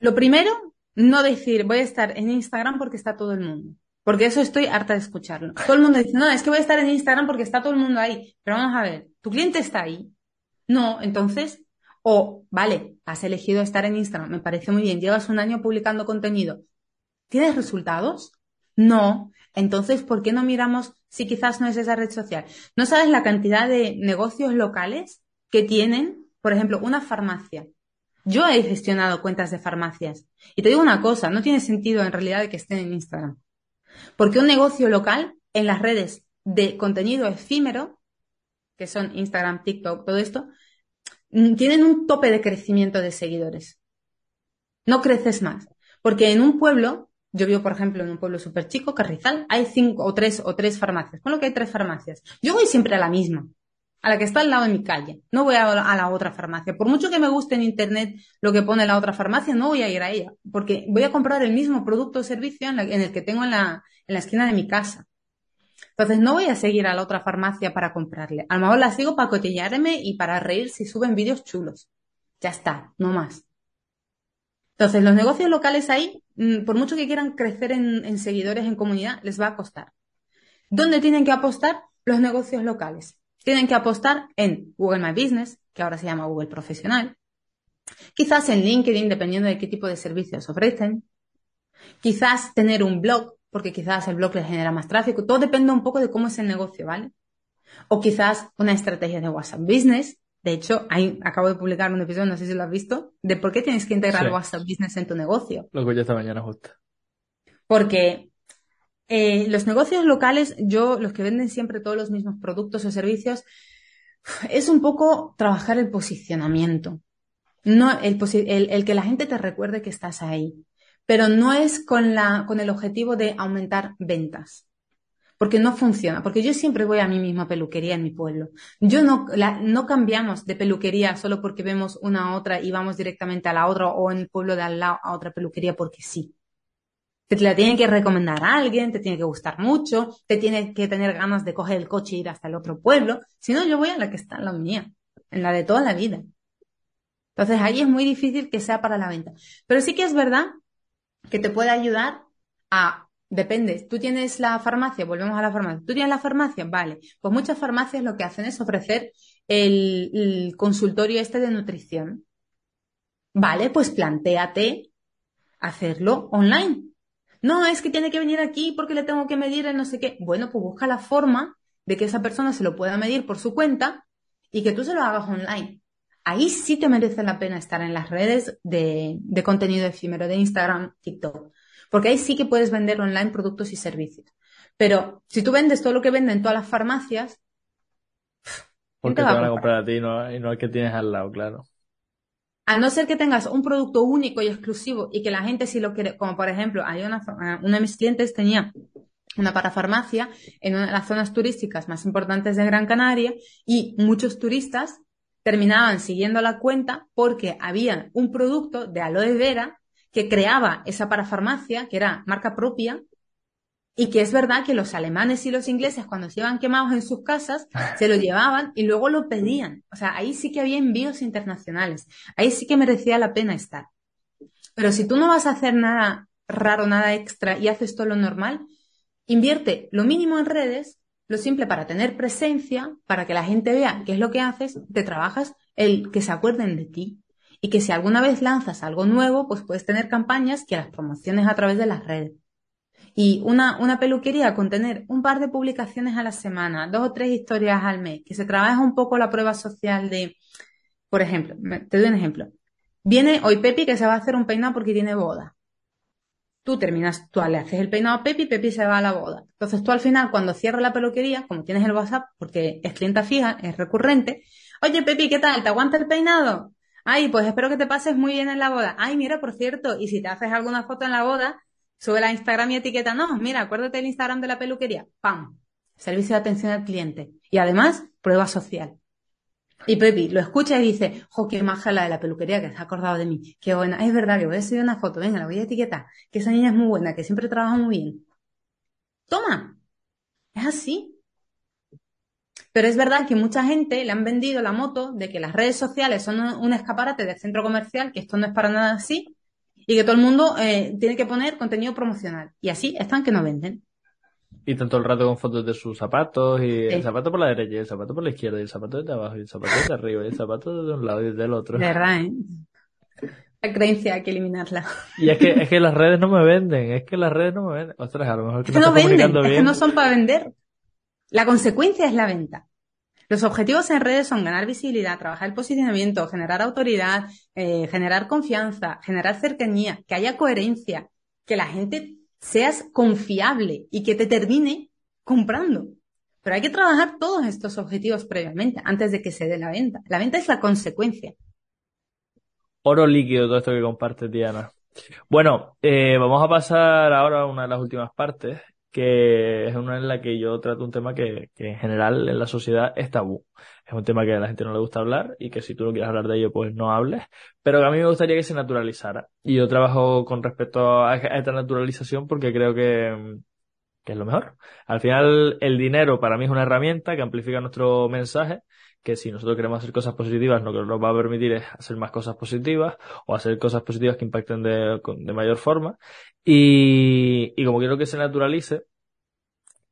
Lo primero, no decir voy a estar en Instagram porque está todo el mundo. Porque eso estoy harta de escucharlo. Todo el mundo dice, no, es que voy a estar en Instagram porque está todo el mundo ahí. Pero vamos a ver, ¿tu cliente está ahí? No, entonces, o, vale, has elegido estar en Instagram, me parece muy bien, llevas un año publicando contenido. ¿Tienes resultados? No. Entonces, ¿por qué no miramos si quizás no es esa red social? ¿No sabes la cantidad de negocios locales que tienen, por ejemplo, una farmacia? Yo he gestionado cuentas de farmacias. Y te digo una cosa, no tiene sentido en realidad que estén en Instagram. Porque un negocio local en las redes de contenido efímero, que son Instagram, TikTok, todo esto, mm, tienen un tope de crecimiento de seguidores. No creces más. Porque en un pueblo, yo vivo, por ejemplo, en un pueblo súper chico, Carrizal, hay cinco o tres o tres farmacias. Con lo que hay tres farmacias. Yo voy siempre a la misma a la que está al lado de mi calle. No voy a, la otra farmacia. Por mucho que me guste en internet lo que pone la otra farmacia, no voy a ir a ella, porque voy a comprar el mismo producto o servicio en, el que tengo en la, en la esquina de mi casa. Entonces no voy a seguir a la otra farmacia para comprarle. A lo mejor la sigo para cotillarme y para reír si suben vídeos chulos. Ya está, no más. Entonces los negocios locales ahí, mm, por mucho que quieran crecer en, en seguidores, en comunidad, les va a costar. ¿Dónde tienen que apostar? Los negocios locales tienen que apostar en Google My Business, que ahora se llama Google Profesional, quizás en LinkedIn, dependiendo de qué tipo de servicios ofrecen, quizás tener un blog, porque quizás el blog les genera más tráfico, todo depende un poco de cómo es el negocio, ¿vale? O quizás una estrategia de WhatsApp Business. De hecho, ahí acabo de publicar un episodio, no sé si lo has visto, de por qué tienes que integrar WhatsApp Business en tu negocio. Lo que yo esta mañana justo. Porque eh, los negocios locales, yo, los que venden siempre todos los mismos productos o servicios, es un poco trabajar el posicionamiento. No, el, el, que la gente te recuerde que estás ahí. Pero no es con la, con el objetivo de aumentar ventas. Porque no funciona. Porque yo siempre voy a mi misma peluquería en mi pueblo. Yo no, no cambiamos de peluquería solo porque vemos una a otra y vamos directamente a la otra o en el pueblo de al lado a otra peluquería porque sí te la tiene que recomendar a alguien, te tiene que gustar mucho, te tiene que tener ganas de coger el coche e ir hasta el otro pueblo. Si no, yo voy a la que está en la mía, en la de toda la vida. Entonces ahí es muy difícil que sea para la venta. Pero sí que es verdad que te puede ayudar a, depende, tú tienes la farmacia, volvemos a la farmacia, tú tienes la farmacia, vale, pues muchas farmacias lo que hacen es ofrecer el, consultorio este de nutrición. Vale, pues plantéate hacerlo online no, es que tiene que venir aquí porque le tengo que medir el no sé qué. Bueno, pues busca la forma de que esa persona se lo pueda medir por su cuenta y que tú se lo hagas online. Ahí sí te merece la pena estar en las redes de, de contenido efímero de Instagram, TikTok. Porque ahí sí que puedes vender online productos y servicios. Pero si tú vendes todo lo que venden todas las farmacias, porque te, van a comprar a ti y no, y no al que tienes al lado, claro. A no ser que tengas un producto único y exclusivo y que la gente sí lo quiere, como por ejemplo, hay una, una de mis clientes tenía una parafarmacia en una de las zonas turísticas más importantes de Gran Canaria y muchos turistas terminaban siguiendo la cuenta porque había un producto de aloe vera que creaba esa parafarmacia, que era marca propia, y que es verdad que los alemanes y los ingleses cuando se iban quemados en sus casas, se lo llevaban y luego lo pedían. O sea, ahí sí que había envíos internacionales. Ahí sí que merecía la pena estar. Pero si tú no vas a hacer nada raro, nada extra y haces todo lo normal, invierte lo mínimo en redes, lo simple para tener presencia, para que la gente vea qué es lo que haces, te trabajas el que se acuerden de ti. Y que si alguna vez lanzas algo nuevo, pues puedes tener campañas que las promociones a través de las redes. Y una, una peluquería con tener un par de publicaciones a la semana, dos o tres historias al mes, que se trabaja un poco la prueba social de, por ejemplo, te doy un ejemplo. Viene hoy Pepi que se va a hacer un peinado porque tiene boda. Tú terminas, tú le haces el peinado a Pepi, Pepi se va a la boda. Entonces tú al final, cuando cierras la peluquería, como tienes el WhatsApp, porque es clienta fija, es recurrente, oye Pepi, ¿qué tal? ¿Te aguanta el peinado? Ay, pues espero que te pases muy bien en la boda. Ay, mira, por cierto, y si te haces alguna foto en la boda, sube la Instagram y etiqueta, no, mira, acuérdate del Instagram de la peluquería. ¡Pam! Servicio de atención al cliente. Y además, prueba social. Y Pepi lo escucha y dice, jo, qué maja la de la peluquería que se ha acordado de mí. Qué buena. Es verdad que voy a subir una foto. Venga, la voy a etiquetar. Que esa niña es muy buena, que siempre trabaja muy bien. Toma. Es así. Pero es verdad que mucha gente le han vendido la moto de que las redes sociales son un escaparate del centro comercial, que esto no es para nada así, y que todo el mundo eh, tiene que poner contenido promocional. Y así están que no venden. Y tanto el rato con fotos de sus zapatos, y el zapato por la derecha, y el zapato por la izquierda, y el zapato de abajo, y el zapato de arriba, y el zapato de un lado y del otro. De verdad, ¿eh? La creencia hay que eliminarla. Y es que, es que las redes no me venden, es que las redes no me venden. Ostras, a lo mejor que, no, venden, es que no son para vender. La consecuencia es la venta. Los objetivos en redes son ganar visibilidad, trabajar el posicionamiento, generar autoridad, eh, generar confianza, generar cercanía, que haya coherencia, que la gente seas confiable y que te termine comprando. Pero hay que trabajar todos estos objetivos previamente, antes de que se dé la venta. La venta es la consecuencia. Oro líquido todo esto que comparte Diana. Bueno, eh, vamos a pasar ahora a una de las últimas partes, que es una en la que yo trato un tema que, que, en general en la sociedad es tabú. Es un tema que a la gente no le gusta hablar y que si tú no quieres hablar de ello, pues no hables. Pero que a mí me gustaría que se naturalizara. Y yo trabajo con respecto a esta naturalización porque creo que, que es lo mejor. Al final, el dinero para mí es una herramienta que amplifica nuestro mensaje que si nosotros queremos hacer cosas positivas, lo que nos va a permitir es hacer más cosas positivas o hacer cosas positivas que impacten de, mayor forma. Y, como quiero que se naturalice,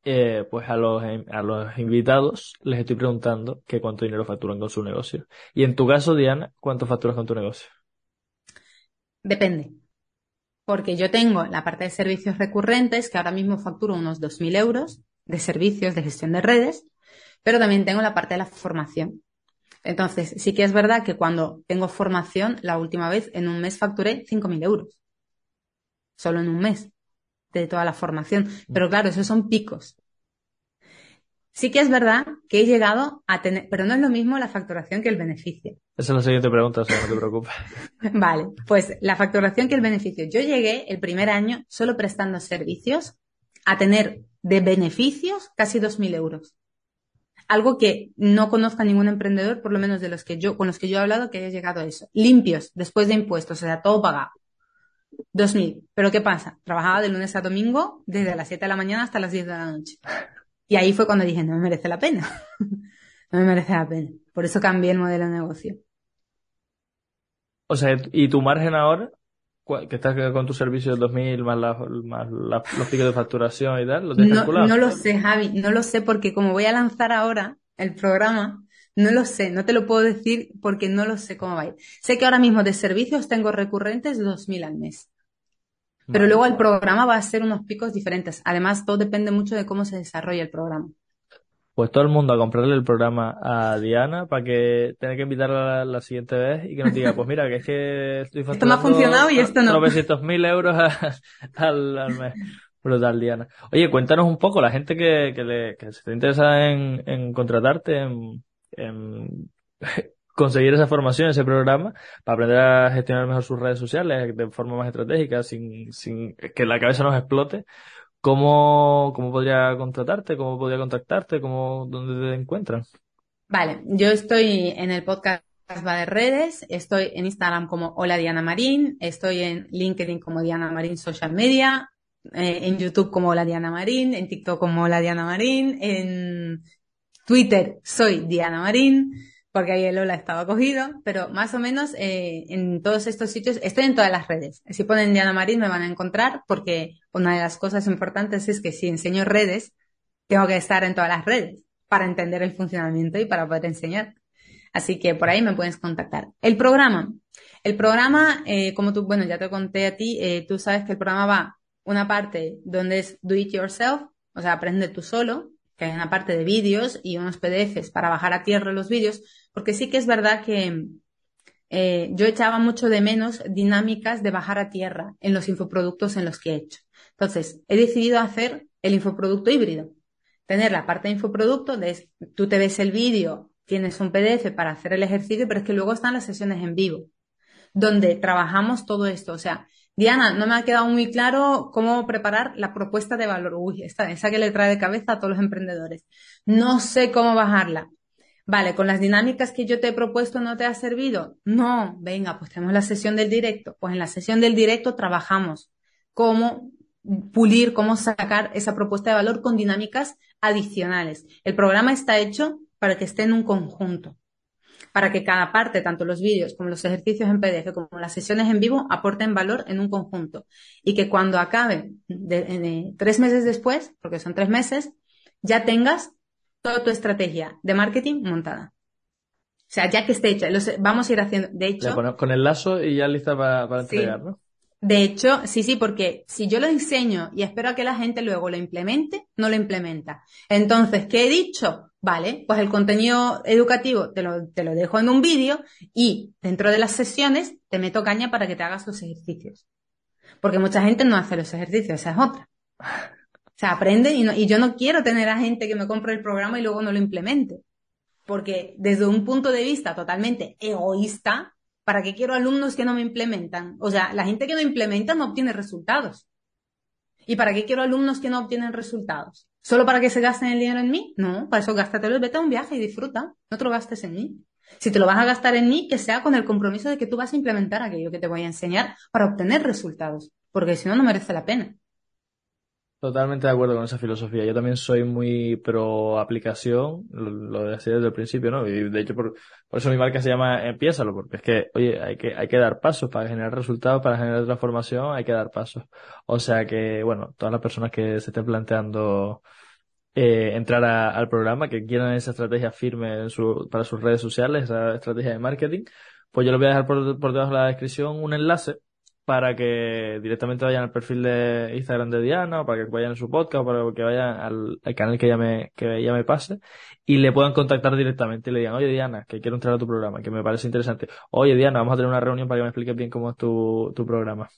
eh, pues a los, a los invitados les estoy preguntando que cuánto dinero facturan con su negocio. Y en tu caso, Diana, ¿cuánto facturas con tu negocio? Depende. Porque yo tengo la parte de servicios recurrentes, que ahora mismo facturo unos 2.000 euros de servicios de gestión de redes, pero también tengo la parte de la formación. Entonces, sí que es verdad que cuando tengo formación, la última vez en un mes facturé 5.000 euros. Solo en un mes de toda la formación. Pero claro, esos son picos. Sí que es verdad que he llegado a tener, pero no es lo mismo la facturación que el beneficio. Esa es la siguiente pregunta, o sea, no te preocupes. vale, pues la facturación que el beneficio. Yo llegué el primer año solo prestando servicios a tener de beneficios casi 2.000 euros algo que no conozca ningún emprendedor, por lo menos de los que yo, con los que yo he hablado, que haya llegado a eso. Limpios, después de impuestos, o sea, todo pagado. 2000. Pero ¿qué pasa? Trabajaba de lunes a domingo, desde las 7 de la mañana hasta las 10 de la noche. Y ahí fue cuando dije, no me merece la pena. no me merece la pena. Por eso cambié el modelo de negocio. O sea, ¿y tu margen ahora? Que estás con tu servicio de 2000 más, más los picos de facturación y tal, ¿lo tienes no, No lo sé, Javi, no lo sé porque como voy a lanzar ahora el programa, no lo sé, no te lo puedo decir porque no lo sé cómo va a ir. Sé que ahora mismo de servicios tengo recurrentes 2000 al mes. Pero luego el programa va a ser unos picos diferentes. Además, todo depende mucho de cómo se desarrolla el programa pues todo el mundo a comprarle el programa a Diana para que tenga que invitarla la, siguiente vez y que nos diga, pues mira, que es que estoy. Esto me ha funcionado y esto no. 900.000 euros al, al, mes. Brutal, Diana. Oye, cuéntanos un poco, la gente que, que, le, que se interesa en, en contratarte, en, en conseguir esa formación, ese programa, para aprender a gestionar mejor sus redes sociales de forma más estratégica, sin, sin que la cabeza nos explote, ¿Cómo, cómo podría contratarte? ¿Cómo podría contactarte? ¿Cómo, ¿Dónde te encuentran? Vale, yo estoy en el podcast de redes, estoy en Instagram como Hola Diana Marín, estoy en LinkedIn como Diana Marín Social Media, eh, en YouTube como Hola Diana Marín, en TikTok como Hola Diana Marín, en Twitter soy Diana Marín, porque ahí el Hola estaba cogido, pero más o menos eh, en todos estos sitios, estoy en todas las redes. Si ponen Diana Marín me van a encontrar porque una de las cosas importantes es que si enseño redes, tengo que estar en todas las redes para entender el funcionamiento y para poder enseñar. Así que por ahí me puedes contactar. El programa. El programa, eh, como tú, bueno, ya te conté a ti, eh, tú sabes que el programa va una parte donde es do it yourself, o sea, aprende tú solo, que hay una parte de vídeos y unos PDFs para bajar a tierra los vídeos, porque sí que es verdad que eh, yo echaba mucho de menos dinámicas de bajar a tierra en los infoproductos en los que he hecho. Entonces, he decidido hacer el infoproducto híbrido. Tener la parte de infoproducto, de, tú te ves el vídeo, tienes un PDF para hacer el ejercicio, pero es que luego están las sesiones en vivo, donde trabajamos todo esto. O sea, Diana, no me ha quedado muy claro cómo preparar la propuesta de valor. Uy, esa que le trae de cabeza a todos los emprendedores. No sé cómo bajarla. Vale, con las dinámicas que yo te he propuesto no te ha servido. No, venga, pues tenemos la sesión del directo. Pues en la sesión del directo trabajamos cómo pulir, cómo sacar esa propuesta de valor con dinámicas adicionales. El programa está hecho para que esté en un conjunto para que cada parte, tanto los vídeos como los ejercicios en PDF como las sesiones en vivo, aporten valor en un conjunto. Y que cuando acabe tres meses después, porque son tres meses, ya tengas toda tu estrategia de marketing montada. O sea, ya que esté hecha, vamos a ir haciendo. De hecho. con el lazo y ya lista para, para entregar, ¿no? De hecho, sí, sí, porque si yo lo enseño y espero a que la gente luego lo implemente, no lo implementa. Entonces, ¿qué he dicho? Vale, pues el contenido educativo te lo, te lo dejo en un vídeo y dentro de las sesiones te meto caña para que te hagas los ejercicios. Porque mucha gente no hace los ejercicios, esa es otra. Sea, aprende y, y yo no quiero tener a gente que me compre el programa y luego no lo implemente. Porque desde un punto de vista totalmente egoísta, ¿Para qué quiero alumnos que no me implementan? O sea, la gente que no implementa no obtiene resultados. ¿Y para qué quiero alumnos que no obtienen resultados? ¿Solo para que se gasten el dinero en mí? No, para eso gástatelo vete a un viaje y disfruta. No te lo gastes en mí. Si te lo vas a gastar en mí, que sea con el compromiso de que tú vas a implementar aquello que te voy a enseñar para obtener resultados. Porque si no, no merece la pena. Totalmente de acuerdo con esa filosofía. Yo también soy muy pro aplicación, lo, decía desde el principio, ¿no? Y de hecho, por, eso mi marca se llama Empiézalo, porque es que, oye, hay que, hay que dar pasos para generar resultados, para generar transformación, hay que dar pasos. O sea que, bueno, todas las personas que se estén planteando eh, entrar al programa, que quieran esa estrategia firme en su, para sus redes sociales, esa estrategia de marketing, pues yo les voy a dejar por, por debajo de la descripción un enlace para que directamente vayan al perfil de Instagram de Diana o para que vayan a su podcast o para que vayan al, canal que ella, me, que ella me pase y le puedan contactar directamente y le digan, oye Diana, que quiero entrar a tu programa, que me parece interesante. Oye Diana, vamos a tener una reunión para que me expliques bien cómo es tu, tu programa.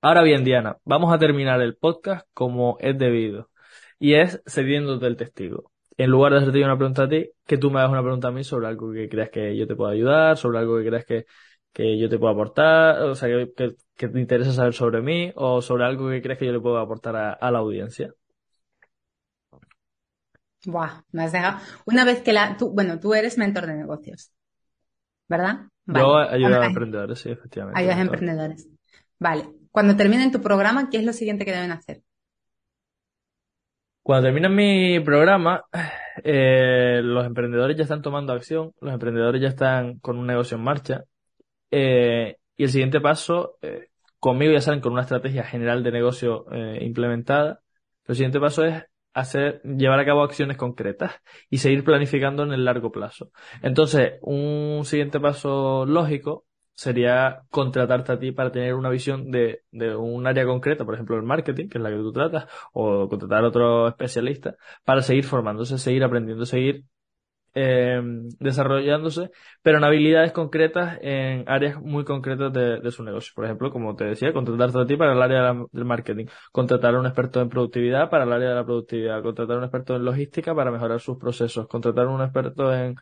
Ahora bien, Diana, vamos a terminar el podcast como es debido y es cediéndote el testigo. En lugar de hacerte una pregunta a ti, que tú me hagas una pregunta a mí sobre algo que creas que yo te pueda ayudar, sobre algo que creas que que yo te puedo aportar, o sea, que, que, te interesa saber sobre mí o sobre algo que crees que yo le puedo aportar a, la audiencia. Buah, me has dejado. Una vez que la, tú, bueno, tú eres mentor de negocios, ¿verdad? Yo ayudo a emprendedores, sí, efectivamente. Ayudas a emprendedores. Vale. Cuando terminen tu programa, ¿qué es lo siguiente que deben hacer? Cuando terminen mi programa, eh, los emprendedores ya están tomando acción, los emprendedores ya están con un negocio en marcha, eh, y el siguiente paso, eh, conmigo ya salen con una estrategia general de negocio eh, implementada. El siguiente paso es hacer, llevar a cabo acciones concretas y seguir planificando en el largo plazo. Entonces, un siguiente paso lógico sería contratarte a ti para tener una visión de, de un área concreta, por ejemplo el marketing, que es la que tú tratas, o contratar a otro especialista para seguir formándose, seguir aprendiendo, seguir eh, desarrollándose, pero en habilidades concretas en áreas muy concretas de, su negocio. Por ejemplo, como te decía, contratarte a ti para el área del marketing, contratar a un experto en productividad para el área de la productividad, contratar a un experto en logística para mejorar sus procesos, contratar a un experto en...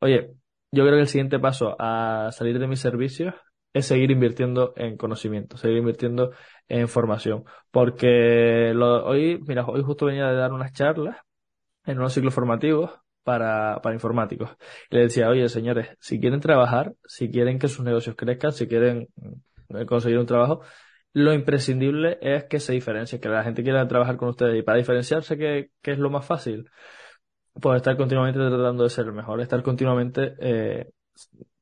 Oye, yo creo que el siguiente paso a salir de mis servicios es seguir invirtiendo en conocimiento, seguir invirtiendo en formación. Porque hoy, mira, hoy justo venía de dar unas charlas en unos ciclos formativos para, para informáticos. Y le decía, oye, señores, si quieren trabajar, si quieren que sus negocios crezcan, si quieren mm, conseguir un trabajo, lo imprescindible es que se diferencie, que la gente quiera trabajar con ustedes. Y para diferenciarse, ¿qué, qué es lo más fácil? Pues estar continuamente tratando de ser el mejor, estar continuamente eh,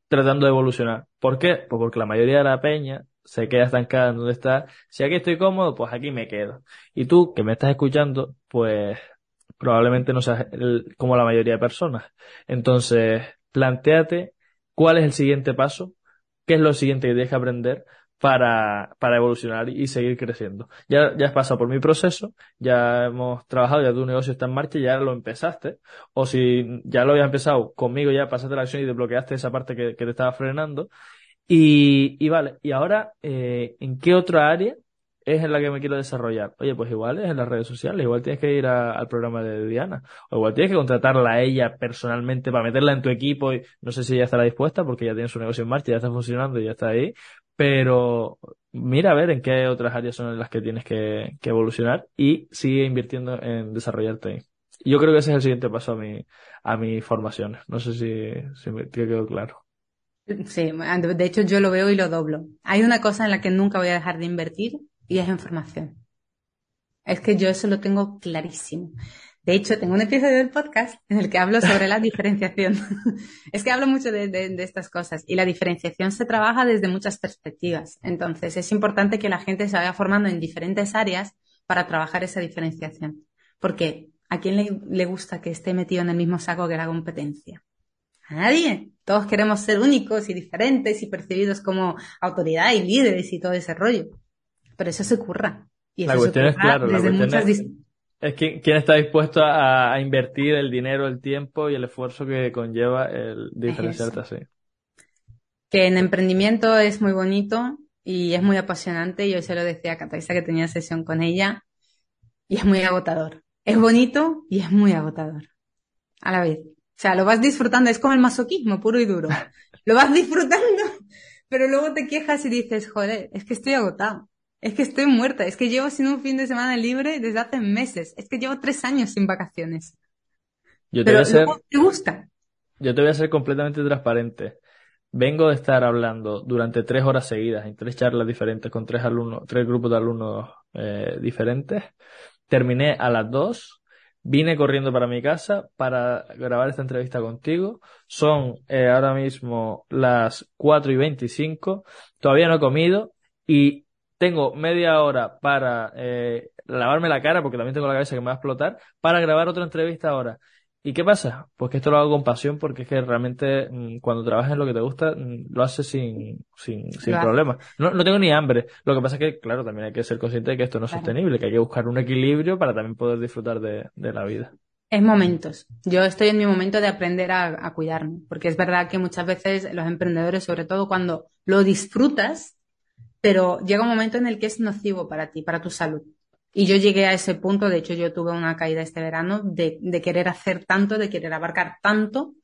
tratando de evolucionar. ¿Por qué? Pues porque la mayoría de la peña se queda estancada en donde está. Si aquí estoy cómodo, pues aquí me quedo. Y tú, que me estás escuchando, pues probablemente no seas como la mayoría de personas. Entonces, planteate cuál es el siguiente paso, qué es lo siguiente que tienes que aprender para, para evolucionar y seguir creciendo. Ya, ya has pasado por mi proceso, ya hemos trabajado, ya tu negocio está en marcha, ya lo empezaste, o si ya lo habías empezado conmigo, ya pasaste la acción y desbloqueaste esa parte que, que te estaba frenando. Y, y vale, y ahora, eh, ¿en qué otra área es en la que me quiero desarrollar. Oye, pues igual es en las redes sociales, igual tienes que ir al programa de Diana, o igual tienes que contratarla a ella personalmente para meterla en tu equipo y no sé si ella estará dispuesta porque ya tiene su negocio en marcha, ya está funcionando y ya está ahí, pero mira a ver en qué otras áreas son las que tienes que, evolucionar y sigue invirtiendo en desarrollarte ahí. Yo creo que ese es el siguiente paso a mi, a mi formación. No sé si, si me quedó claro. Sí, de hecho yo lo veo y lo doblo. Hay una cosa en la que nunca voy a dejar de invertir y es información. Es que yo eso lo tengo clarísimo. De hecho, tengo un episodio del podcast en el que hablo sobre la diferenciación. es que hablo mucho de, de, estas cosas y la diferenciación se trabaja desde muchas perspectivas. Entonces, es importante que la gente se vaya formando en diferentes áreas para trabajar esa diferenciación. Porque ¿a quién le, le gusta que esté metido en el mismo saco que la competencia? A nadie. Todos queremos ser únicos y diferentes y percibidos como autoridad y líderes y todo ese rollo. Pero eso se curra. Y la cuestión es claro, la cuestión es, es quién está dispuesto a, invertir el dinero, el tiempo y el esfuerzo que conlleva el diferenciarte así. Que en emprendimiento es muy bonito y es muy apasionante. Yo se lo decía a Catalisa que tenía sesión con ella y es muy agotador. Es bonito y es muy agotador. A la vez. O sea, lo vas disfrutando, es como el masoquismo puro y duro. Lo vas disfrutando, pero luego te quejas y dices, joder, es que estoy agotado. Es que estoy muerta, es que llevo sin un fin de semana libre desde hace meses, es que llevo tres años sin vacaciones. Yo te Pero voy a ¿te gusta? Yo te voy a ser completamente transparente. Vengo de estar hablando durante tres horas seguidas en tres charlas diferentes con tres alumnos, tres grupos de alumnos eh, diferentes. Terminé a las dos, vine corriendo para mi casa para grabar esta entrevista contigo. Son eh, ahora mismo las cuatro y veinticinco. Todavía no he comido y tengo media hora para eh, lavarme la cara, porque también tengo la cabeza que me va a explotar, para grabar otra entrevista ahora. ¿Y qué pasa? Pues que esto lo hago con pasión porque es que realmente mm, cuando trabajas en lo que te gusta mm, lo haces sin, sin, sin problemas. No, no tengo ni hambre. Lo que pasa es que, claro, también hay que ser consciente de que esto no es sostenible, que hay que buscar un equilibrio para también poder disfrutar de, de la vida. Es momentos. Yo estoy en mi momento de aprender a, a cuidarme, porque es verdad que muchas veces los emprendedores, sobre todo cuando lo disfrutas, pero llega un momento en el que es nocivo para ti, para tu salud. Y yo llegué a ese punto, de hecho yo tuve una caída este verano de, de querer hacer tanto, de querer abarcar tanto,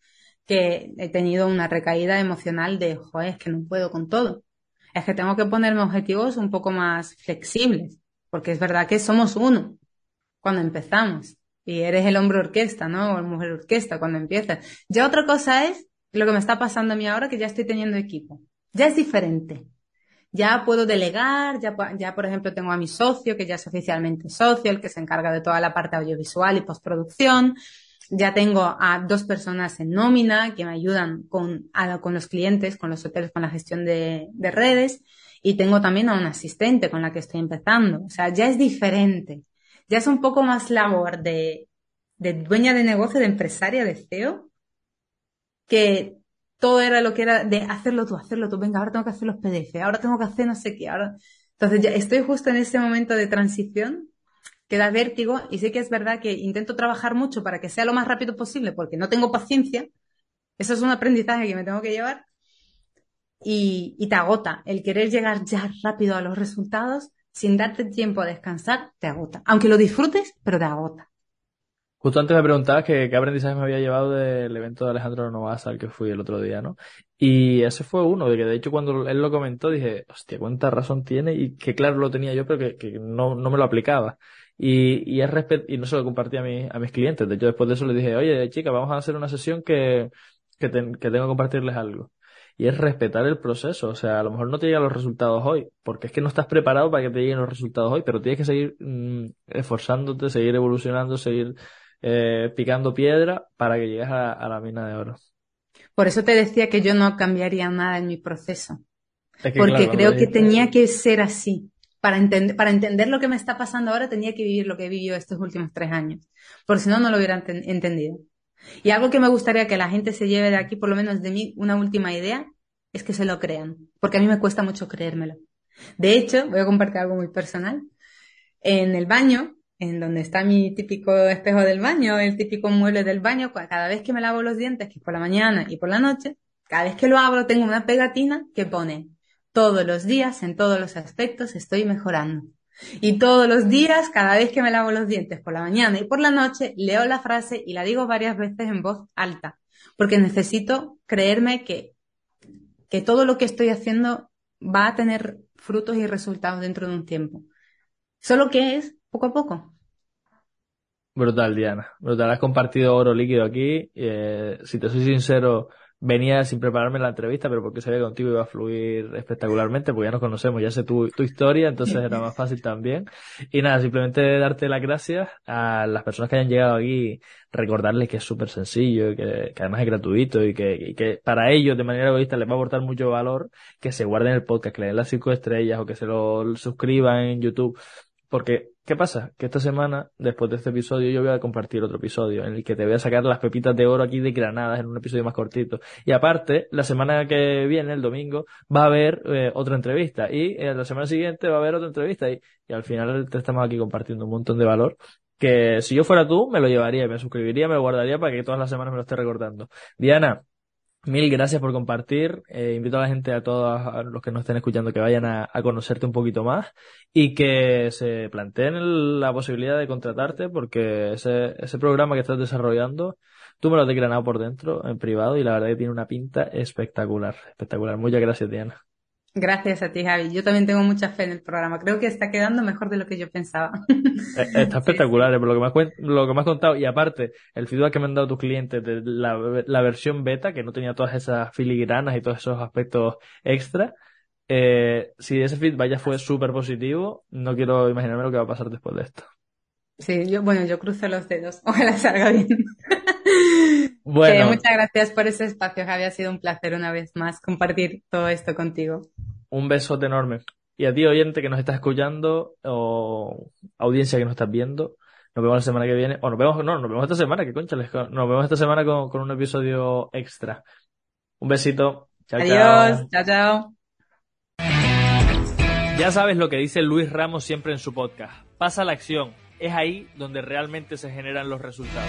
que he tenido una recaída emocional de, joder, es que no puedo con todo. Es que tengo que ponerme objetivos un poco más flexibles, porque es verdad que somos uno cuando empezamos. Y eres el hombre orquesta, ¿no? O la mujer orquesta cuando empiezas. Ya otra cosa es lo que me está pasando a mí ahora que ya estoy teniendo equipo. Ya es diferente ya puedo delegar, ya, ya por ejemplo tengo a mi socio, que ya es oficialmente socio, el que se encarga de toda la parte audiovisual y postproducción. Ya tengo a dos personas en nómina que me ayudan con, con los clientes, con los hoteles, con la gestión de, de redes. Y tengo también a un asistente con la que estoy empezando. O sea, ya es diferente. Ya es un poco más labor de, de dueña de negocio, de empresaria, de CEO, que todo era lo que era de hacerlo tú, hacerlo tú, venga, ahora tengo que hacer los PDF, ahora tengo que hacer no sé qué, ahora. Entonces ya estoy justo en ese momento de transición que da vértigo y sé que es verdad que intento trabajar mucho para que sea lo más rápido posible porque no tengo paciencia. Eso es un aprendizaje que me tengo que llevar y, y te agota. El querer llegar ya rápido a los resultados sin darte tiempo a descansar, te agota. Aunque lo disfrutes, pero te agota. Justo antes me preguntabas que qué aprendizaje me había llevado del evento de Alejandro Novas al que fui el otro día, ¿no? Y ese fue uno, de que de hecho cuando él lo comentó dije, hostia, cuánta razón tiene y que claro lo tenía yo, pero que, que no, no me lo aplicaba. Y, y, es y no se lo compartí a, mi, a mis clientes. De hecho, después de eso les dije, oye, chica, vamos a hacer una sesión que, que, que tengo que compartirles algo. Y es respetar el proceso. O sea, a lo mejor no te llegan los resultados hoy, porque es que no estás preparado para que te lleguen los resultados hoy, pero tienes que seguir mm, esforzándote, seguir evolucionando, seguir eh, picando piedra para que llegues a, la mina de oro. Por eso te decía que yo no cambiaría nada en mi proceso. porque creo que tenía que ser así. Para, entender, para entender lo que me está pasando ahora tenía que vivir lo que he vivido estos últimos tres años. Por si no, no lo hubiera entendido. Y algo que me gustaría que la gente se lleve de aquí, por lo menos de mí, una última idea, es que se lo crean. Porque a mí me cuesta mucho creérmelo. De hecho, voy a compartir algo muy personal. En el baño, en donde está mi típico espejo del baño, el típico mueble del baño, cada vez que me lavo los dientes, que es por la mañana y por la noche, cada vez que lo abro tengo una pegatina que pone todos los días, en todos los aspectos, estoy mejorando. Y todos los días, cada vez que me lavo los dientes por la mañana y por la noche, leo la frase y la digo varias veces en voz alta, porque necesito creerme que, que todo lo que estoy haciendo va a tener frutos y resultados dentro de un tiempo. Solo que es poco a poco. Brutal, Diana. Brutal. Has compartido oro líquido aquí. Eh, si te soy sincero, venía sin prepararme la entrevista, pero porque sabía que contigo iba a fluir espectacularmente, porque ya nos conocemos, ya sé tu, tu historia, entonces era más fácil también. Y nada, simplemente darte las gracias a las personas que hayan llegado aquí, recordarles que es súper sencillo, que, que, además es gratuito y que, y que para ellos de manera egoísta les va a aportar mucho valor que se guarden el podcast, que le den las cinco estrellas o que se lo suscriban en YouTube. Porque, ¿qué pasa? Que esta semana, después de este episodio, yo voy a compartir otro episodio en el que te voy a sacar las pepitas de oro aquí de granadas en un episodio más cortito. Y aparte, la semana que viene, el domingo, va a haber eh, otra entrevista. Y eh, la semana siguiente va a haber otra entrevista. Y, al final te estamos aquí compartiendo un montón de valor que si yo fuera tú, me lo llevaría, me suscribiría, me guardaría para que todas las semanas me lo esté recordando. Diana, Mil gracias por compartir. Eh, invito a la gente, a todos los que nos estén escuchando, que vayan a, a, conocerte un poquito más y que se planteen la posibilidad de contratarte porque ese, ese programa que estás desarrollando, tú me lo has declarado por dentro, en privado, y la verdad que tiene una pinta espectacular. Espectacular. Muchas gracias, Diana. Gracias a ti, Javi. Yo también tengo mucha fe en el programa. Creo que está quedando mejor de lo que yo pensaba. Eh, está espectacular, sí. por lo que, me has, lo que me has contado. Y aparte, el feedback que me han dado tus clientes de la, la versión beta, que no tenía todas esas filigranas y todos esos aspectos extra. Eh, si ese feedback ya fue súper positivo, no quiero imaginarme lo que va a pasar después de esto. Sí, yo, bueno, yo cruzo los dedos. Ojalá salga bien. Bueno. Muchas gracias por ese espacio, Javi. Ha sido un placer una vez más compartir todo esto contigo. Un besote enorme. Y a ti, oyente que nos estás escuchando, o audiencia que nos estás viendo, nos vemos la semana que viene. O nos vemos, no, nos vemos esta semana, que concha, nos vemos esta semana con, con un episodio extra. Un besito. Chao, Adiós. Chao, chao. Ya sabes lo que dice Luis Ramos siempre en su podcast. Pasa la acción. Es ahí donde realmente se generan los resultados.